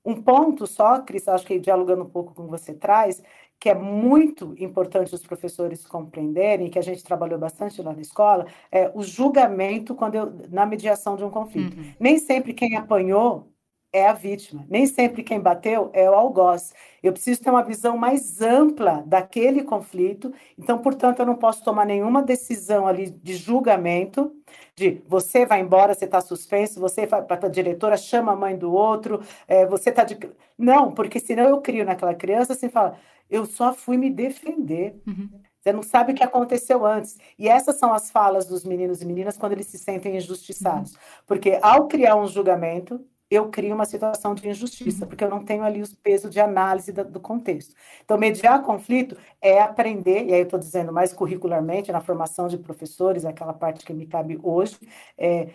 Um ponto só, Cris, acho que dialogando um pouco com você traz, que é muito importante os professores compreenderem, que a gente trabalhou bastante lá na escola, é o julgamento quando eu, na mediação de um conflito. Uhum. Nem sempre quem apanhou é a vítima. Nem sempre quem bateu é o algoz. Eu preciso ter uma visão mais ampla daquele conflito. Então, portanto, eu não posso tomar nenhuma decisão ali de julgamento, de você vai embora, você está suspenso, você vai para a diretora, chama a mãe do outro, é, você está de. Não, porque senão eu crio naquela criança assim, fala, eu só fui me defender. Uhum. Você não sabe o que aconteceu antes. E essas são as falas dos meninos e meninas quando eles se sentem injustiçados. Uhum. Porque ao criar um julgamento, eu crio uma situação de injustiça, uhum. porque eu não tenho ali o peso de análise do, do contexto. Então, mediar conflito é aprender, e aí eu estou dizendo mais curricularmente, na formação de professores, aquela parte que me cabe hoje, é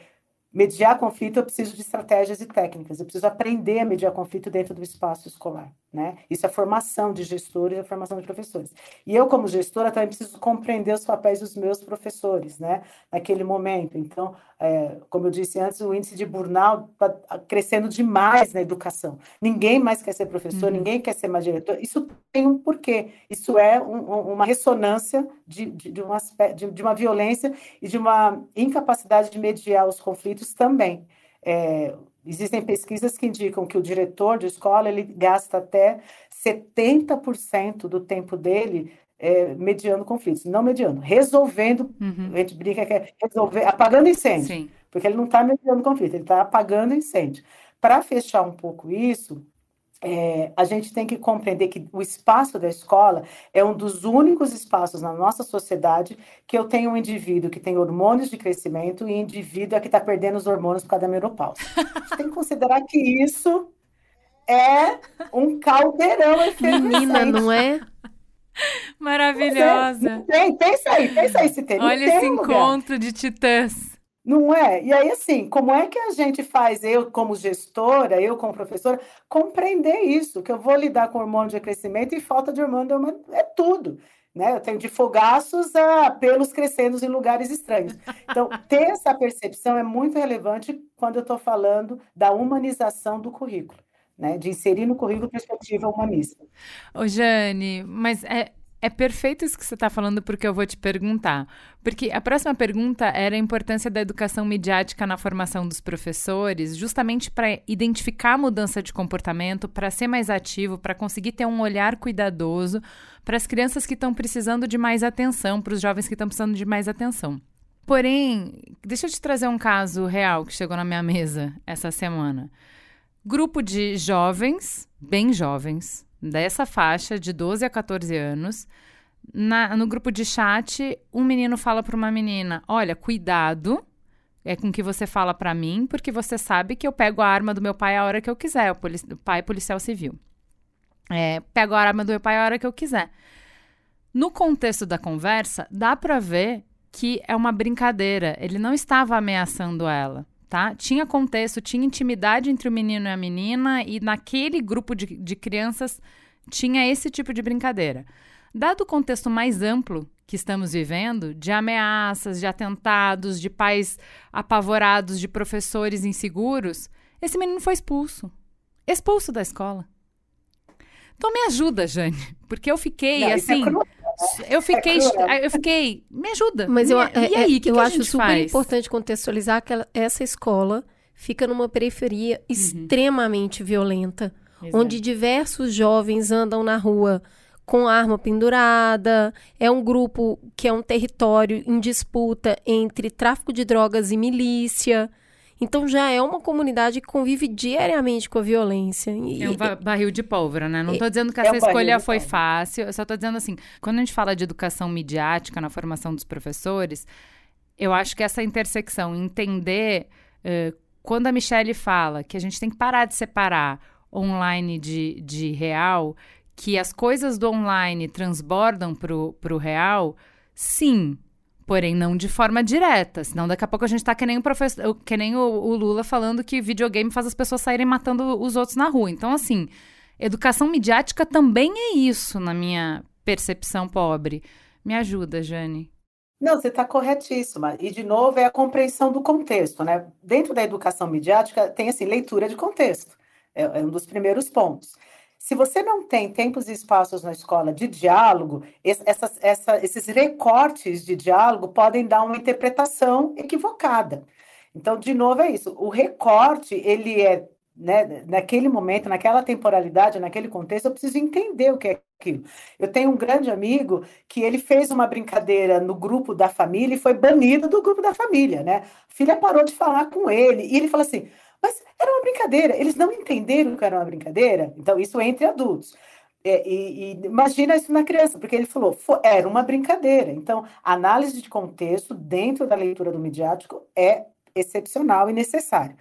mediar conflito, eu preciso de estratégias e técnicas, eu preciso aprender a mediar conflito dentro do espaço escolar. Né? Isso é formação de gestores e a formação de professores. E eu, como gestora, também preciso compreender os papéis dos meus professores, né? naquele momento. Então, é, como eu disse antes, o índice de burnout está crescendo demais na educação. Ninguém mais quer ser professor, uhum. ninguém quer ser mais diretor. Isso tem um porquê. Isso é um, uma ressonância de, de, de, um aspecto, de, de uma violência e de uma incapacidade de mediar os conflitos também. É, Existem pesquisas que indicam que o diretor de escola ele gasta até 70% do tempo dele é, mediando conflitos, não mediando, resolvendo. Uhum. A gente brinca que é resolver, apagando incêndio, Sim. porque ele não está mediando conflito, ele está apagando incêndio. Para fechar um pouco isso, é, a gente tem que compreender que o espaço da escola é um dos únicos espaços na nossa sociedade que eu tenho um indivíduo que tem hormônios de crescimento e indivíduo que está perdendo os hormônios por causa da menopausa. A gente tem que considerar que isso é um caldeirão
Menina, não é?
Maravilhosa.
É, tem, pensa aí, pensa aí se tem.
Olha esse encontro de titãs.
Não é? E aí, assim, como é que a gente faz, eu como gestora, eu como professora, compreender isso? Que eu vou lidar com hormônio de crescimento e falta de hormônio, é tudo. Né? Eu tenho de fogaços a pelos crescendo em lugares estranhos. Então, ter essa percepção é muito relevante quando eu estou falando da humanização do currículo, né? de inserir no currículo perspectiva humanista.
Ô, Jane, mas é, é perfeito isso que você está falando, porque eu vou te perguntar. Porque a próxima pergunta era a importância da educação midiática na formação dos professores, justamente para identificar a mudança de comportamento, para ser mais ativo, para conseguir ter um olhar cuidadoso para as crianças que estão precisando de mais atenção, para os jovens que estão precisando de mais atenção. Porém, deixa eu te trazer um caso real que chegou na minha mesa essa semana. Grupo de jovens, bem jovens, dessa faixa, de 12 a 14 anos, na, no grupo de chat, um menino fala para uma menina: Olha, cuidado é com que você fala para mim, porque você sabe que eu pego a arma do meu pai a hora que eu quiser. O, pai policial civil. É, pego a arma do meu pai a hora que eu quiser. No contexto da conversa, dá para ver que é uma brincadeira. Ele não estava ameaçando ela tá? Tinha contexto, tinha intimidade entre o menino e a menina, e naquele grupo de, de crianças tinha esse tipo de brincadeira. Dado o contexto mais amplo que estamos vivendo, de ameaças, de atentados, de pais apavorados, de professores inseguros, esse menino foi expulso. Expulso da escola. Então me ajuda, Jane, porque eu fiquei Não, é assim. É eu fiquei, é eu fiquei, me ajuda.
Mas
eu,
e é, aí, que eu que acho super faz? importante contextualizar que ela, essa escola fica numa periferia uhum. extremamente violenta, Exato. onde diversos jovens andam na rua com arma pendurada. É um grupo que é um território em disputa entre tráfico de drogas e milícia. Então já é uma comunidade que convive diariamente com a violência.
E, é um barril de pólvora, né? Não estou dizendo que é essa escolha foi fácil, eu só estou dizendo assim, quando a gente fala de educação midiática na formação dos professores, eu acho que essa intersecção, entender uh, quando a Michelle fala que a gente tem que parar de separar online de, de real, que as coisas do online transbordam para o real, sim, Porém, não de forma direta. Senão, daqui a pouco a gente tá que nem o professor, que nem o, o Lula falando que videogame faz as pessoas saírem matando os outros na rua. Então, assim, educação midiática também é isso, na minha percepção pobre. Me ajuda, Jane.
Não, você está corretíssima. E, de novo, é a compreensão do contexto, né? Dentro da educação midiática, tem, assim, leitura de contexto. É, é um dos primeiros pontos. Se você não tem tempos e espaços na escola de diálogo, essas, essa, esses recortes de diálogo podem dar uma interpretação equivocada. Então, de novo, é isso. O recorte, ele é né, naquele momento, naquela temporalidade, naquele contexto, eu preciso entender o que é aquilo. Eu tenho um grande amigo que ele fez uma brincadeira no grupo da família e foi banido do grupo da família, né? A filha parou de falar com ele e ele falou assim: mas era uma brincadeira. Eles não entenderam que era uma brincadeira. Então, isso entre adultos. É, e, e, imagina isso na criança, porque ele falou, era uma brincadeira. Então, análise de contexto dentro da leitura do midiático é excepcional e necessária.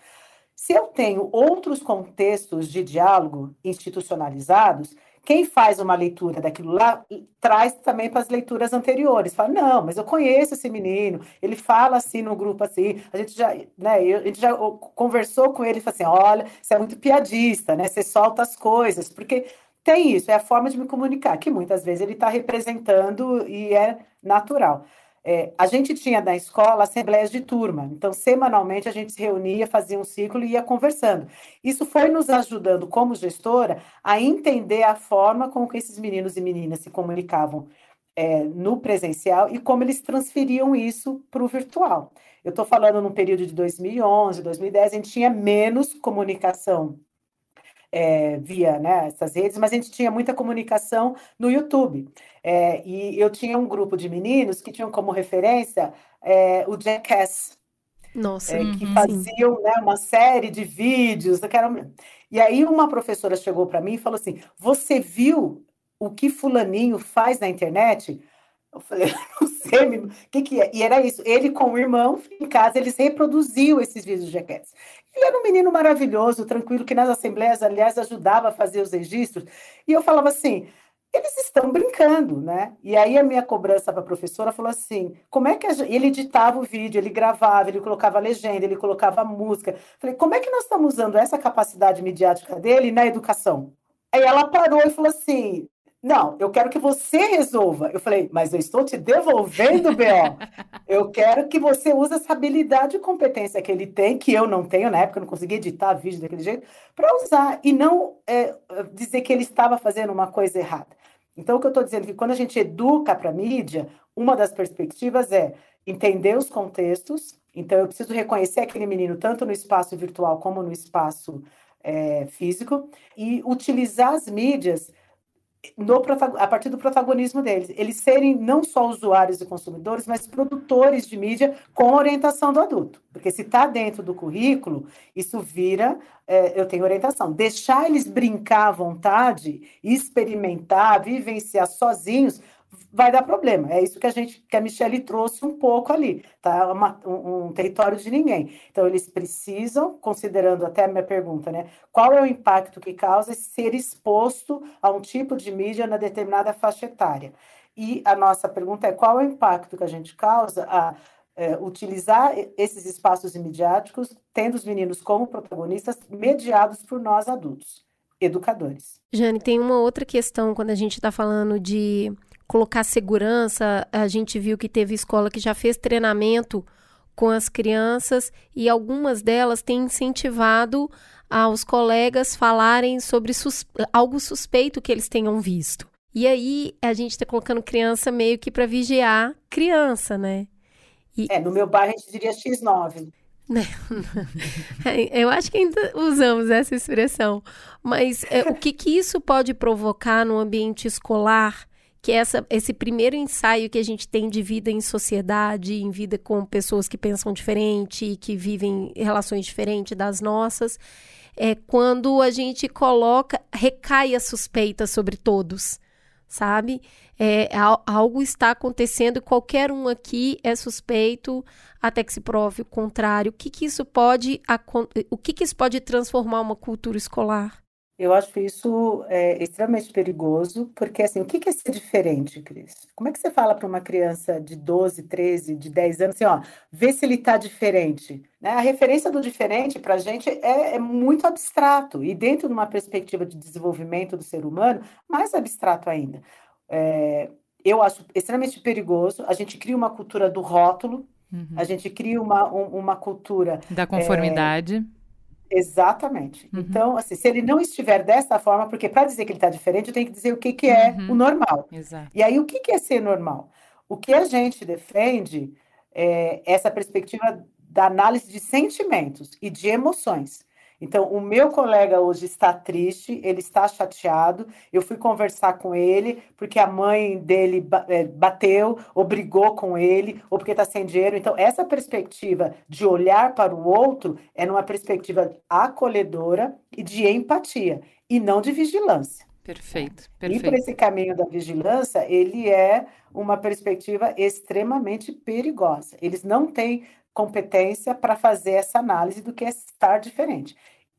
Se eu tenho outros contextos de diálogo institucionalizados, quem faz uma leitura daquilo lá traz também para as leituras anteriores. Fala, não, mas eu conheço esse menino, ele fala assim no grupo assim, a gente já, né, a gente já conversou com ele falou assim: olha, você é muito piadista, né? Você solta as coisas, porque tem isso, é a forma de me comunicar, que muitas vezes ele está representando e é natural. É, a gente tinha na escola assembleias de turma, então semanalmente a gente se reunia, fazia um ciclo e ia conversando. Isso foi nos ajudando, como gestora, a entender a forma com que esses meninos e meninas se comunicavam é, no presencial e como eles transferiam isso para o virtual. Eu estou falando num período de 2011, 2010, a gente tinha menos comunicação é, via né, essas redes, mas a gente tinha muita comunicação no YouTube. É, e eu tinha um grupo de meninos que tinham como referência é, o Jackass.
Nossa,
é,
uhum,
que faziam né, uma série de vídeos. Era... E aí uma professora chegou para mim e falou assim: Você viu o que fulaninho faz na internet? Eu falei, [laughs] não sei, o que, que é? E era isso, ele com o irmão, em casa, eles reproduziam esses vídeos de Jackass. Ele era um menino maravilhoso, tranquilo, que nas assembleias, aliás, ajudava a fazer os registros. E eu falava assim, eles estão brincando, né? E aí a minha cobrança para a professora falou assim: como é que gente... ele editava o vídeo, ele gravava, ele colocava legenda, ele colocava música. Falei, como é que nós estamos usando essa capacidade midiática dele na educação? Aí ela parou e falou assim: não, eu quero que você resolva. Eu falei, mas eu estou te devolvendo, B.O. Eu quero que você use essa habilidade e competência que ele tem, que eu não tenho, na época eu não conseguia editar vídeo daquele jeito, para usar e não é, dizer que ele estava fazendo uma coisa errada. Então, o que eu estou dizendo é que quando a gente educa para a mídia, uma das perspectivas é entender os contextos. Então, eu preciso reconhecer aquele menino tanto no espaço virtual como no espaço é, físico e utilizar as mídias no, a partir do protagonismo deles, eles serem não só usuários e consumidores, mas produtores de mídia com orientação do adulto. Porque se está dentro do currículo, isso vira, é, eu tenho orientação. Deixar eles brincar à vontade, experimentar, vivenciar sozinhos, vai dar problema. É isso que a gente, que a Michelle trouxe um pouco ali, tá? Uma, um, um, território de ninguém. Então eles precisam, considerando até a minha pergunta, né? Qual é o impacto que causa ser exposto a um tipo de mídia na determinada faixa etária? E a nossa pergunta é qual é o impacto que a gente causa a é, utilizar esses espaços imediáticos, tendo os meninos como protagonistas, mediados por nós adultos, educadores.
Jane, tem uma outra questão quando a gente está falando de colocar segurança. A gente viu que teve escola que já fez treinamento com as crianças e algumas delas têm incentivado aos colegas falarem sobre sus algo suspeito que eles tenham visto. E aí a gente está colocando criança meio que para vigiar criança, né?
E... É, no meu bairro a gente diria X9. [laughs]
Eu acho que ainda usamos essa expressão. Mas é, o que, que isso pode provocar no ambiente escolar que é essa, esse primeiro ensaio que a gente tem de vida em sociedade, em vida com pessoas que pensam diferente, que vivem relações diferentes das nossas, é quando a gente coloca, recai a suspeita sobre todos, sabe? É, algo está acontecendo qualquer um aqui é suspeito até que se prove o contrário. O que, que isso pode, o que, que isso pode transformar uma cultura escolar?
Eu acho isso é, extremamente perigoso, porque assim, o que é ser diferente, Cris? Como é que você fala para uma criança de 12, 13, de 10 anos assim, ó, vê se ele está diferente? Né? A referência do diferente para a gente é, é, muito abstrato, e dentro de uma perspectiva de desenvolvimento do ser humano, mais abstrato ainda. É, eu acho extremamente perigoso. A gente cria uma cultura do rótulo, uhum. a gente cria uma, um, uma cultura.
Da conformidade.
Exatamente. Uhum. Então, assim, se ele não estiver dessa forma, porque para dizer que ele está diferente, eu tenho que dizer o que, que é uhum. o normal.
Exato.
E aí, o que, que é ser normal? O que a gente defende é essa perspectiva da análise de sentimentos e de emoções. Então, o meu colega hoje está triste, ele está chateado. Eu fui conversar com ele porque a mãe dele eh, bateu, ou brigou com ele, ou porque está sem dinheiro. Então, essa perspectiva de olhar para o outro é numa perspectiva acolhedora e de empatia, e não de vigilância.
Perfeito, perfeito.
E por esse caminho da vigilância, ele é uma perspectiva extremamente perigosa. Eles não têm competência para fazer essa análise do que é estar diferente.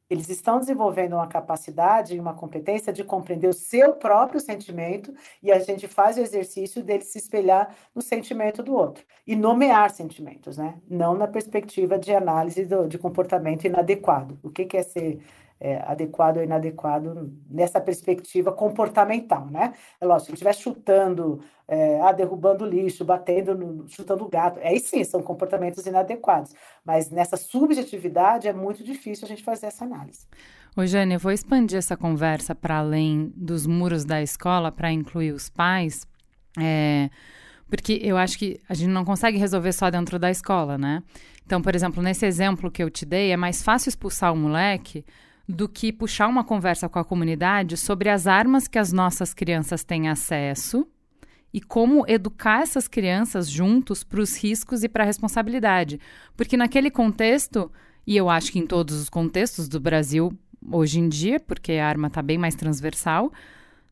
Eles estão desenvolvendo uma capacidade e uma competência de compreender o seu próprio sentimento e a gente faz o exercício dele se espelhar no sentimento do outro e nomear sentimentos, né? Não na perspectiva de análise do, de comportamento inadequado. O que, que é ser é, adequado ou inadequado nessa perspectiva comportamental, né? É lógico, se estiver chutando, é, ah, derrubando lixo, batendo, no, chutando o gato, aí sim, são comportamentos inadequados. Mas nessa subjetividade é muito difícil a gente fazer essa análise.
Ô, Jane, eu vou expandir essa conversa para além dos muros da escola para incluir os pais. É, porque eu acho que a gente não consegue resolver só dentro da escola, né? Então, por exemplo, nesse exemplo que eu te dei, é mais fácil expulsar o moleque do que puxar uma conversa com a comunidade sobre as armas que as nossas crianças têm acesso e como educar essas crianças juntos para os riscos e para a responsabilidade. Porque naquele contexto, e eu acho que em todos os contextos do Brasil hoje em dia, porque a arma está bem mais transversal,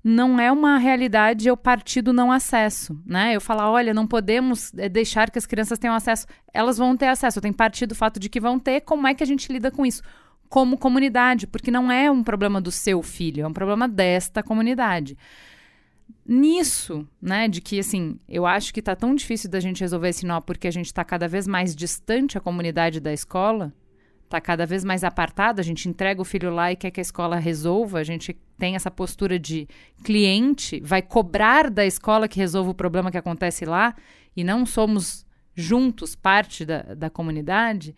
não é uma realidade eu partir do não acesso, né? Eu falar, olha, não podemos eh, deixar que as crianças tenham acesso. Elas vão ter acesso, tenho partido do fato de que vão ter, como é que a gente lida com isso? Como comunidade, porque não é um problema do seu filho, é um problema desta comunidade. Nisso, né, de que assim, eu acho que tá tão difícil da gente resolver esse nó porque a gente está cada vez mais distante a comunidade da escola, está cada vez mais apartado, a gente entrega o filho lá e quer que a escola resolva, a gente tem essa postura de cliente, vai cobrar da escola que resolva o problema que acontece lá e não somos juntos parte da, da comunidade.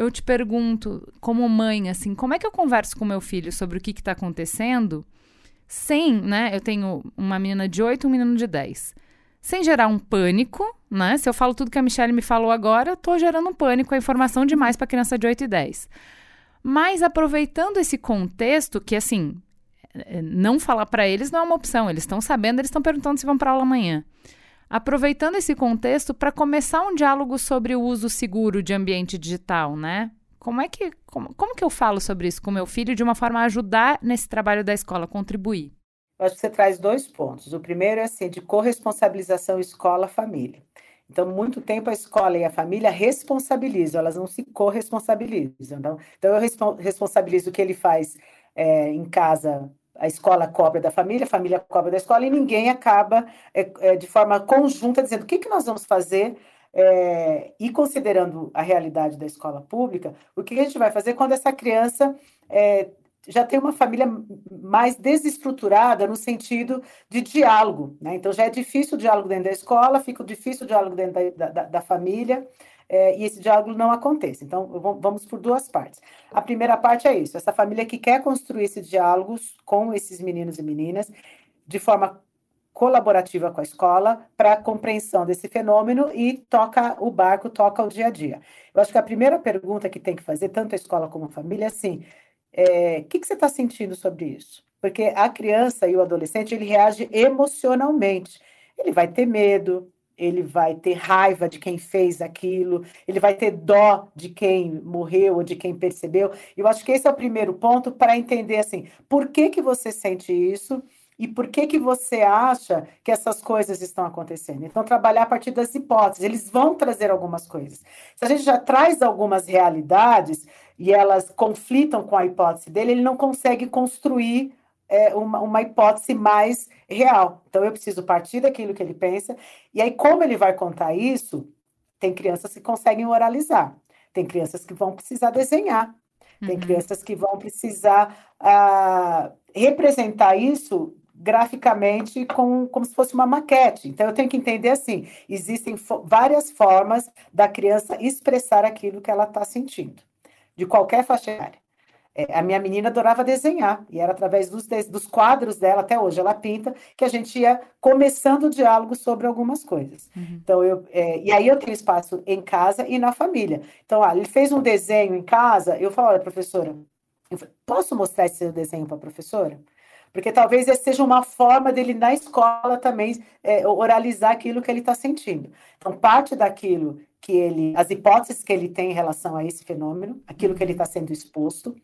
Eu te pergunto, como mãe, assim, como é que eu converso com meu filho sobre o que está acontecendo sem, né? Eu tenho uma menina de 8 e um menino de 10 sem gerar um pânico, né? Se eu falo tudo que a Michelle me falou agora, eu tô gerando um pânico, a informação demais para criança de 8 e 10. Mas aproveitando esse contexto, que assim, é, não falar para eles não é uma opção, eles estão sabendo, eles estão perguntando se vão para aula amanhã. Aproveitando esse contexto para começar um diálogo sobre o uso seguro de ambiente digital, né? Como é que como, como que eu falo sobre isso com meu filho de uma forma a ajudar nesse trabalho da escola, contribuir?
Acho que você traz dois pontos. O primeiro é assim, de corresponsabilização escola-família. Então, muito tempo a escola e a família responsabilizam, elas não se corresponsabilizam. Então, então eu responsabilizo o que ele faz é, em casa, a escola cobra da família, a família cobra da escola, e ninguém acaba é, é, de forma conjunta dizendo o que, que nós vamos fazer é, e considerando a realidade da escola pública, o que a gente vai fazer quando essa criança é, já tem uma família mais desestruturada no sentido de diálogo. Né? Então, já é difícil o diálogo dentro da escola, fica difícil o diálogo dentro da, da, da família, é, e esse diálogo não acontece. Então, vamos por duas partes. A primeira parte é isso: essa família que quer construir esse diálogo com esses meninos e meninas de forma colaborativa com a escola para a compreensão desse fenômeno e toca o barco, toca o dia a dia. Eu acho que a primeira pergunta que tem que fazer, tanto a escola como a família, é assim: é, o que, que você está sentindo sobre isso? Porque a criança e o adolescente, ele reage emocionalmente. Ele vai ter medo, ele vai ter raiva de quem fez aquilo, ele vai ter dó de quem morreu ou de quem percebeu. Eu acho que esse é o primeiro ponto para entender assim, por que que você sente isso e por que que você acha que essas coisas estão acontecendo. Então trabalhar a partir das hipóteses, eles vão trazer algumas coisas. Se a gente já traz algumas realidades, e elas conflitam com a hipótese dele, ele não consegue construir é, uma, uma hipótese mais real. Então, eu preciso partir daquilo que ele pensa, e aí, como ele vai contar isso, tem crianças que conseguem oralizar, tem crianças que vão precisar desenhar, tem uhum. crianças que vão precisar uh, representar isso graficamente com, como se fosse uma maquete. Então, eu tenho que entender assim: existem fo várias formas da criança expressar aquilo que ela está sentindo de qualquer faixa etária. É, a minha menina adorava desenhar, e era através dos, dos quadros dela, até hoje ela pinta, que a gente ia começando o diálogo sobre algumas coisas. Uhum. Então, eu, é, e aí eu tenho espaço em casa e na família. Então, ah, ele fez um desenho em casa, eu falo, olha, professora, posso mostrar esse desenho para a professora? Porque talvez essa seja uma forma dele na escola também é, oralizar aquilo que ele está sentindo. Então, parte daquilo que ele, as hipóteses que ele tem em relação a esse fenômeno, aquilo que ele está sendo exposto,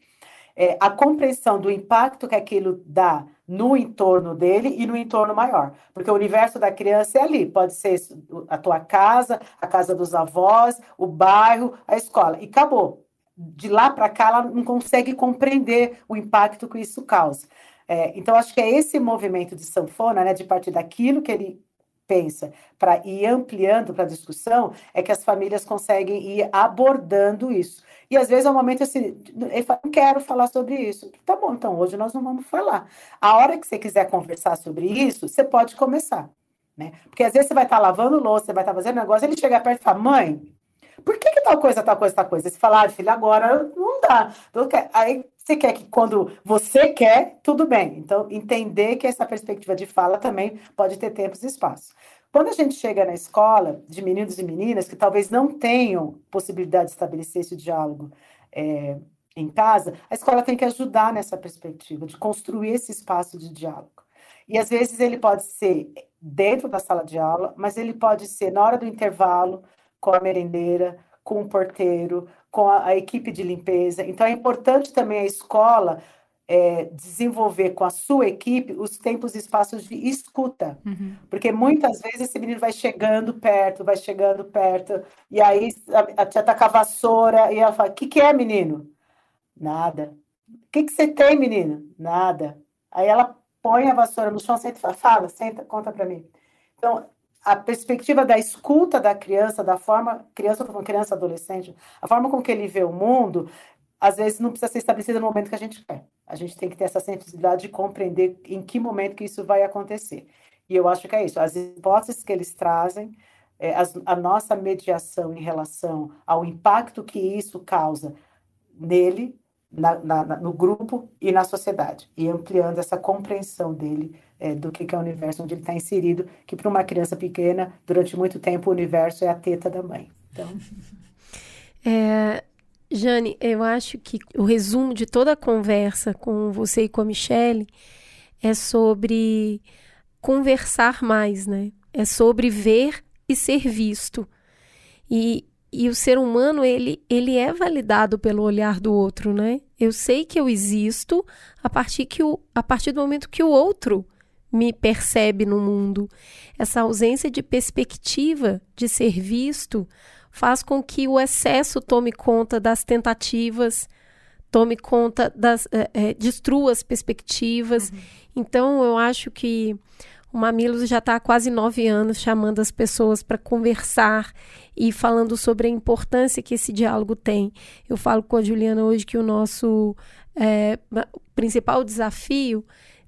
é, a compreensão do impacto que aquilo dá no entorno dele e no entorno maior. Porque o universo da criança é ali, pode ser a tua casa, a casa dos avós, o bairro, a escola, e acabou. De lá para cá, ela não consegue compreender o impacto que isso causa. É, então, acho que é esse movimento de sanfona, né, de partir daquilo que ele pensa para ir ampliando para a discussão, é que as famílias conseguem ir abordando isso. E às vezes é um momento assim, ele fala, não quero falar sobre isso. Tá bom, então hoje nós não vamos falar. A hora que você quiser conversar sobre isso, você pode começar. Né? Porque às vezes você vai estar tá lavando louça, você vai estar tá fazendo negócio, ele chega perto e fala, mãe, Por que, que tal coisa, tal coisa, tal coisa? Você fala, ah, filho, agora não dá. Então, aí você quer que quando você quer, tudo bem. Então, entender que essa perspectiva de fala também pode ter tempos e espaço. Quando a gente chega na escola de meninos e meninas que talvez não tenham possibilidade de estabelecer esse diálogo é, em casa, a escola tem que ajudar nessa perspectiva de construir esse espaço de diálogo. E às vezes ele pode ser dentro da sala de aula, mas ele pode ser na hora do intervalo, com a merendeira, com o porteiro, com a, a equipe de limpeza. Então é importante também a escola é, desenvolver com a sua equipe os tempos e espaços de escuta. Uhum. Porque muitas vezes esse menino vai chegando perto, vai chegando perto, e aí a, a tia tá com a vassoura e ela fala: O que, que é, menino? Nada. O que, que você tem, menino? Nada. Aí ela põe a vassoura no chão, senta e fala: Fala, senta, conta para mim. Então, a perspectiva da escuta da criança, da forma, criança, criança, adolescente, a forma com que ele vê o mundo, às vezes não precisa ser estabelecida no momento que a gente quer. A gente tem que ter essa sensibilidade de compreender em que momento que isso vai acontecer. E eu acho que é isso. As hipóteses que eles trazem, é, as, a nossa mediação em relação ao impacto que isso causa nele, na, na, no grupo e na sociedade, e ampliando essa compreensão dele é, do que, que é o universo onde ele está inserido, que para uma criança pequena, durante muito tempo, o universo é a teta da mãe. Então... [laughs]
É, Jane, eu acho que o resumo de toda a conversa com você e com a Michelle é sobre conversar mais, né? É sobre ver e ser visto. E, e o ser humano, ele, ele é validado pelo olhar do outro, né? Eu sei que eu existo a partir, que o, a partir do momento que o outro me percebe no mundo. Essa ausência de perspectiva de ser visto faz com que o excesso tome conta das tentativas, tome conta das. É, é, destrua as perspectivas. Uhum. Então, eu acho que o Mamilos já está há quase nove anos chamando as pessoas para conversar e falando sobre a importância que esse diálogo tem. Eu falo com a Juliana hoje que o nosso é, principal desafio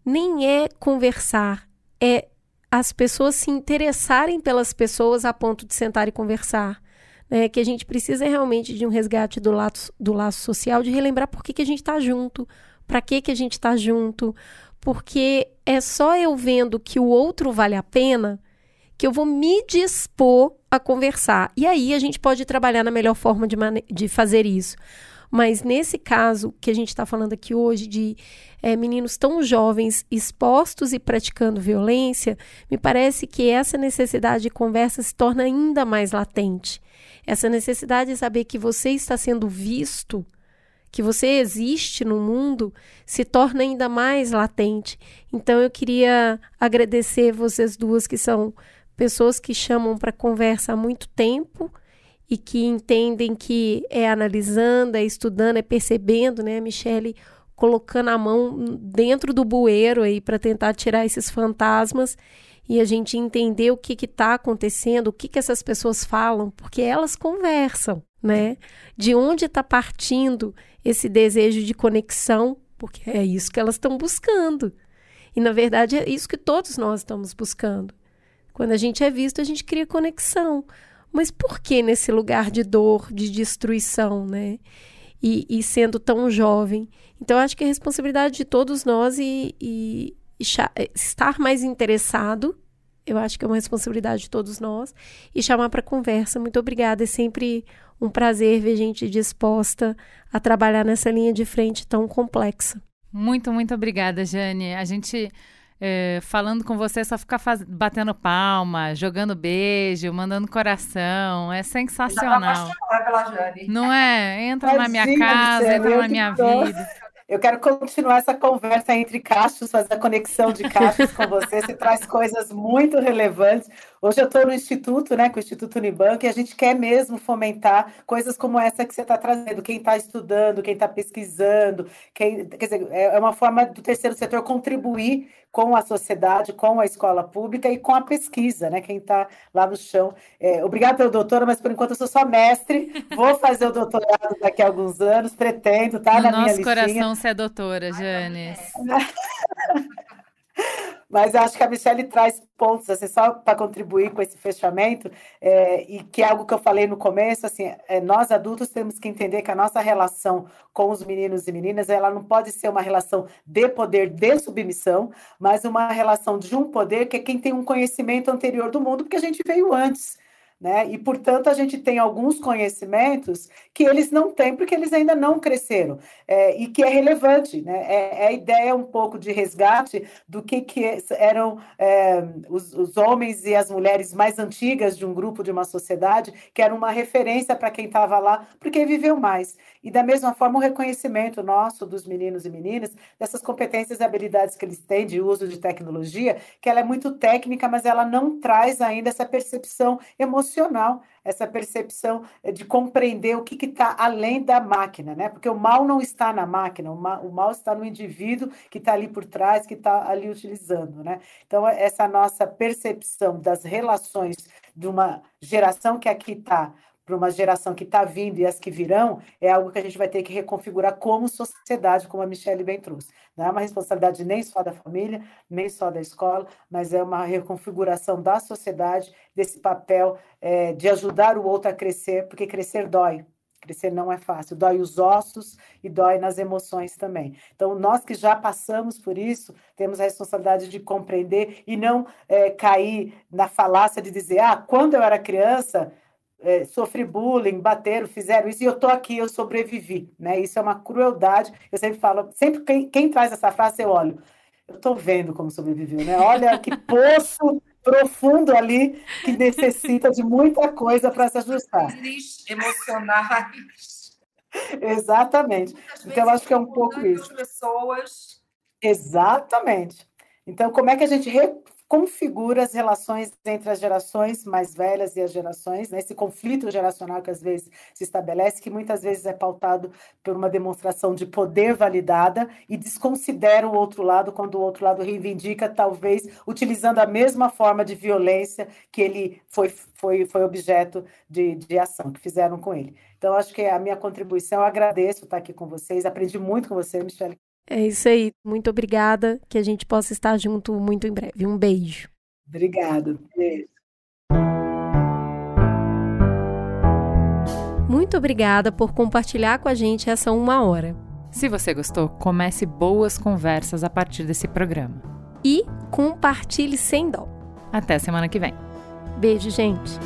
nem é conversar, é as pessoas se interessarem pelas pessoas a ponto de sentar e conversar né, que a gente precisa realmente de um resgate do, laço, do laço social, de relembrar por que, que a gente está junto, para que, que a gente está junto, porque é só eu vendo que o outro vale a pena que eu vou me dispor a conversar. E aí a gente pode trabalhar na melhor forma de, de fazer isso. Mas nesse caso que a gente está falando aqui hoje de é, meninos tão jovens expostos e praticando violência, me parece que essa necessidade de conversa se torna ainda mais latente. Essa necessidade de saber que você está sendo visto, que você existe no mundo, se torna ainda mais latente. Então eu queria agradecer vocês duas que são pessoas que chamam para conversa há muito tempo e que entendem que é analisando, é estudando, é percebendo, né, Michele, colocando a mão dentro do bueiro aí para tentar tirar esses fantasmas e a gente entender o que está acontecendo, o que, que essas pessoas falam, porque elas conversam, né? De onde está partindo esse desejo de conexão, porque é isso que elas estão buscando. E na verdade é isso que todos nós estamos buscando. Quando a gente é visto, a gente cria conexão. Mas por que nesse lugar de dor, de destruição, né? E, e sendo tão jovem. Então, acho que é responsabilidade de todos nós e, e, eh, estar mais interessado, eu acho que é uma responsabilidade de todos nós, e chamar para conversa. Muito obrigada, é sempre um prazer ver gente disposta a trabalhar nessa linha de frente tão complexa.
Muito, muito obrigada, Jane. A gente é, falando com você, só ficar faz... batendo palma, jogando beijo, mandando coração. É sensacional.
pela Jane.
Não é? Entra na minha casa, entra na minha vida.
Eu quero continuar essa conversa entre cachos, fazer a conexão de cachos com você. Você traz coisas muito relevantes. Hoje eu estou no Instituto, né, com o Instituto Unibanco, e a gente quer mesmo fomentar coisas como essa que você está trazendo. Quem está estudando, quem está pesquisando, quem, quer dizer, é, é uma forma do terceiro setor contribuir com a sociedade, com a escola pública e com a pesquisa, né? Quem está lá no chão. É, obrigada pelo doutora, mas por enquanto eu sou só mestre. Vou fazer o doutorado daqui a alguns anos, pretendo, tá?
No
na
nosso
minha
coração você é doutora, Janes.
Mas acho que a Michelle traz pontos, assim, só para contribuir com esse fechamento, é, e que é algo que eu falei no começo, assim, é, nós adultos temos que entender que a nossa relação com os meninos e meninas, ela não pode ser uma relação de poder de submissão, mas uma relação de um poder que é quem tem um conhecimento anterior do mundo, porque a gente veio antes. Né? E, portanto, a gente tem alguns conhecimentos que eles não têm, porque eles ainda não cresceram, é, e que é relevante. Né? É, é, a ideia um pouco de resgate do que, que eram é, os, os, homens e as mulheres mais antigas de um grupo, de uma sociedade, que era uma referência para quem estava lá, porque viveu mais. E, da mesma forma, o reconhecimento nosso dos meninos e meninas, dessas competências e habilidades que eles têm de uso de tecnologia, que ela é muito técnica, mas ela não traz ainda essa percepção emocional emocional, essa percepção eh, de compreender o que está além da máquina, né? Porque o mal não está na máquina, o mal, o mal está no indivíduo que está ali por trás, que está ali utilizando, né? Então, essa nossa percepção das relações de uma geração que aqui está para uma geração que está vindo e as que virão, é algo que a gente vai ter que reconfigurar como sociedade, como a Michelle bem trouxe. Não é uma responsabilidade nem só da família, nem só da escola, mas é uma reconfiguração da sociedade, desse papel é, de ajudar o outro a crescer, porque crescer dói. Crescer não é fácil, dói os ossos e dói nas emoções também. Então, nós que já passamos por isso, temos a responsabilidade de compreender e não é, cair na falácia de dizer: ah, quando eu era criança, é, sofri bullying, bateram, fizeram isso, e eu estou aqui, eu sobrevivi. Né? Isso é uma crueldade. Eu sempre falo, sempre quem, quem traz essa frase, eu olho, eu estou vendo como sobreviveu, né? Olha que [laughs] poço profundo ali que necessita de muita coisa para se ajustar.
Emocionais.
Exatamente. Então, eu acho que é um pouco isso.
pessoas.
Exatamente. Então, como é que a gente configura as relações entre as gerações mais velhas e as gerações, né? esse conflito geracional que às vezes se estabelece, que muitas vezes é pautado por uma demonstração de poder validada e desconsidera o outro lado quando o outro lado reivindica, talvez utilizando a mesma forma de violência que ele foi, foi, foi objeto de, de ação, que fizeram com ele. Então, acho que a minha contribuição, eu agradeço estar aqui com vocês, aprendi muito com você, Michelle,
é isso aí. Muito obrigada. Que a gente possa estar junto muito em breve. Um beijo.
Obrigada. Beijo.
Muito obrigada por compartilhar com a gente essa uma hora.
Se você gostou, comece boas conversas a partir desse programa.
E compartilhe sem dó.
Até semana que vem.
Beijo, gente.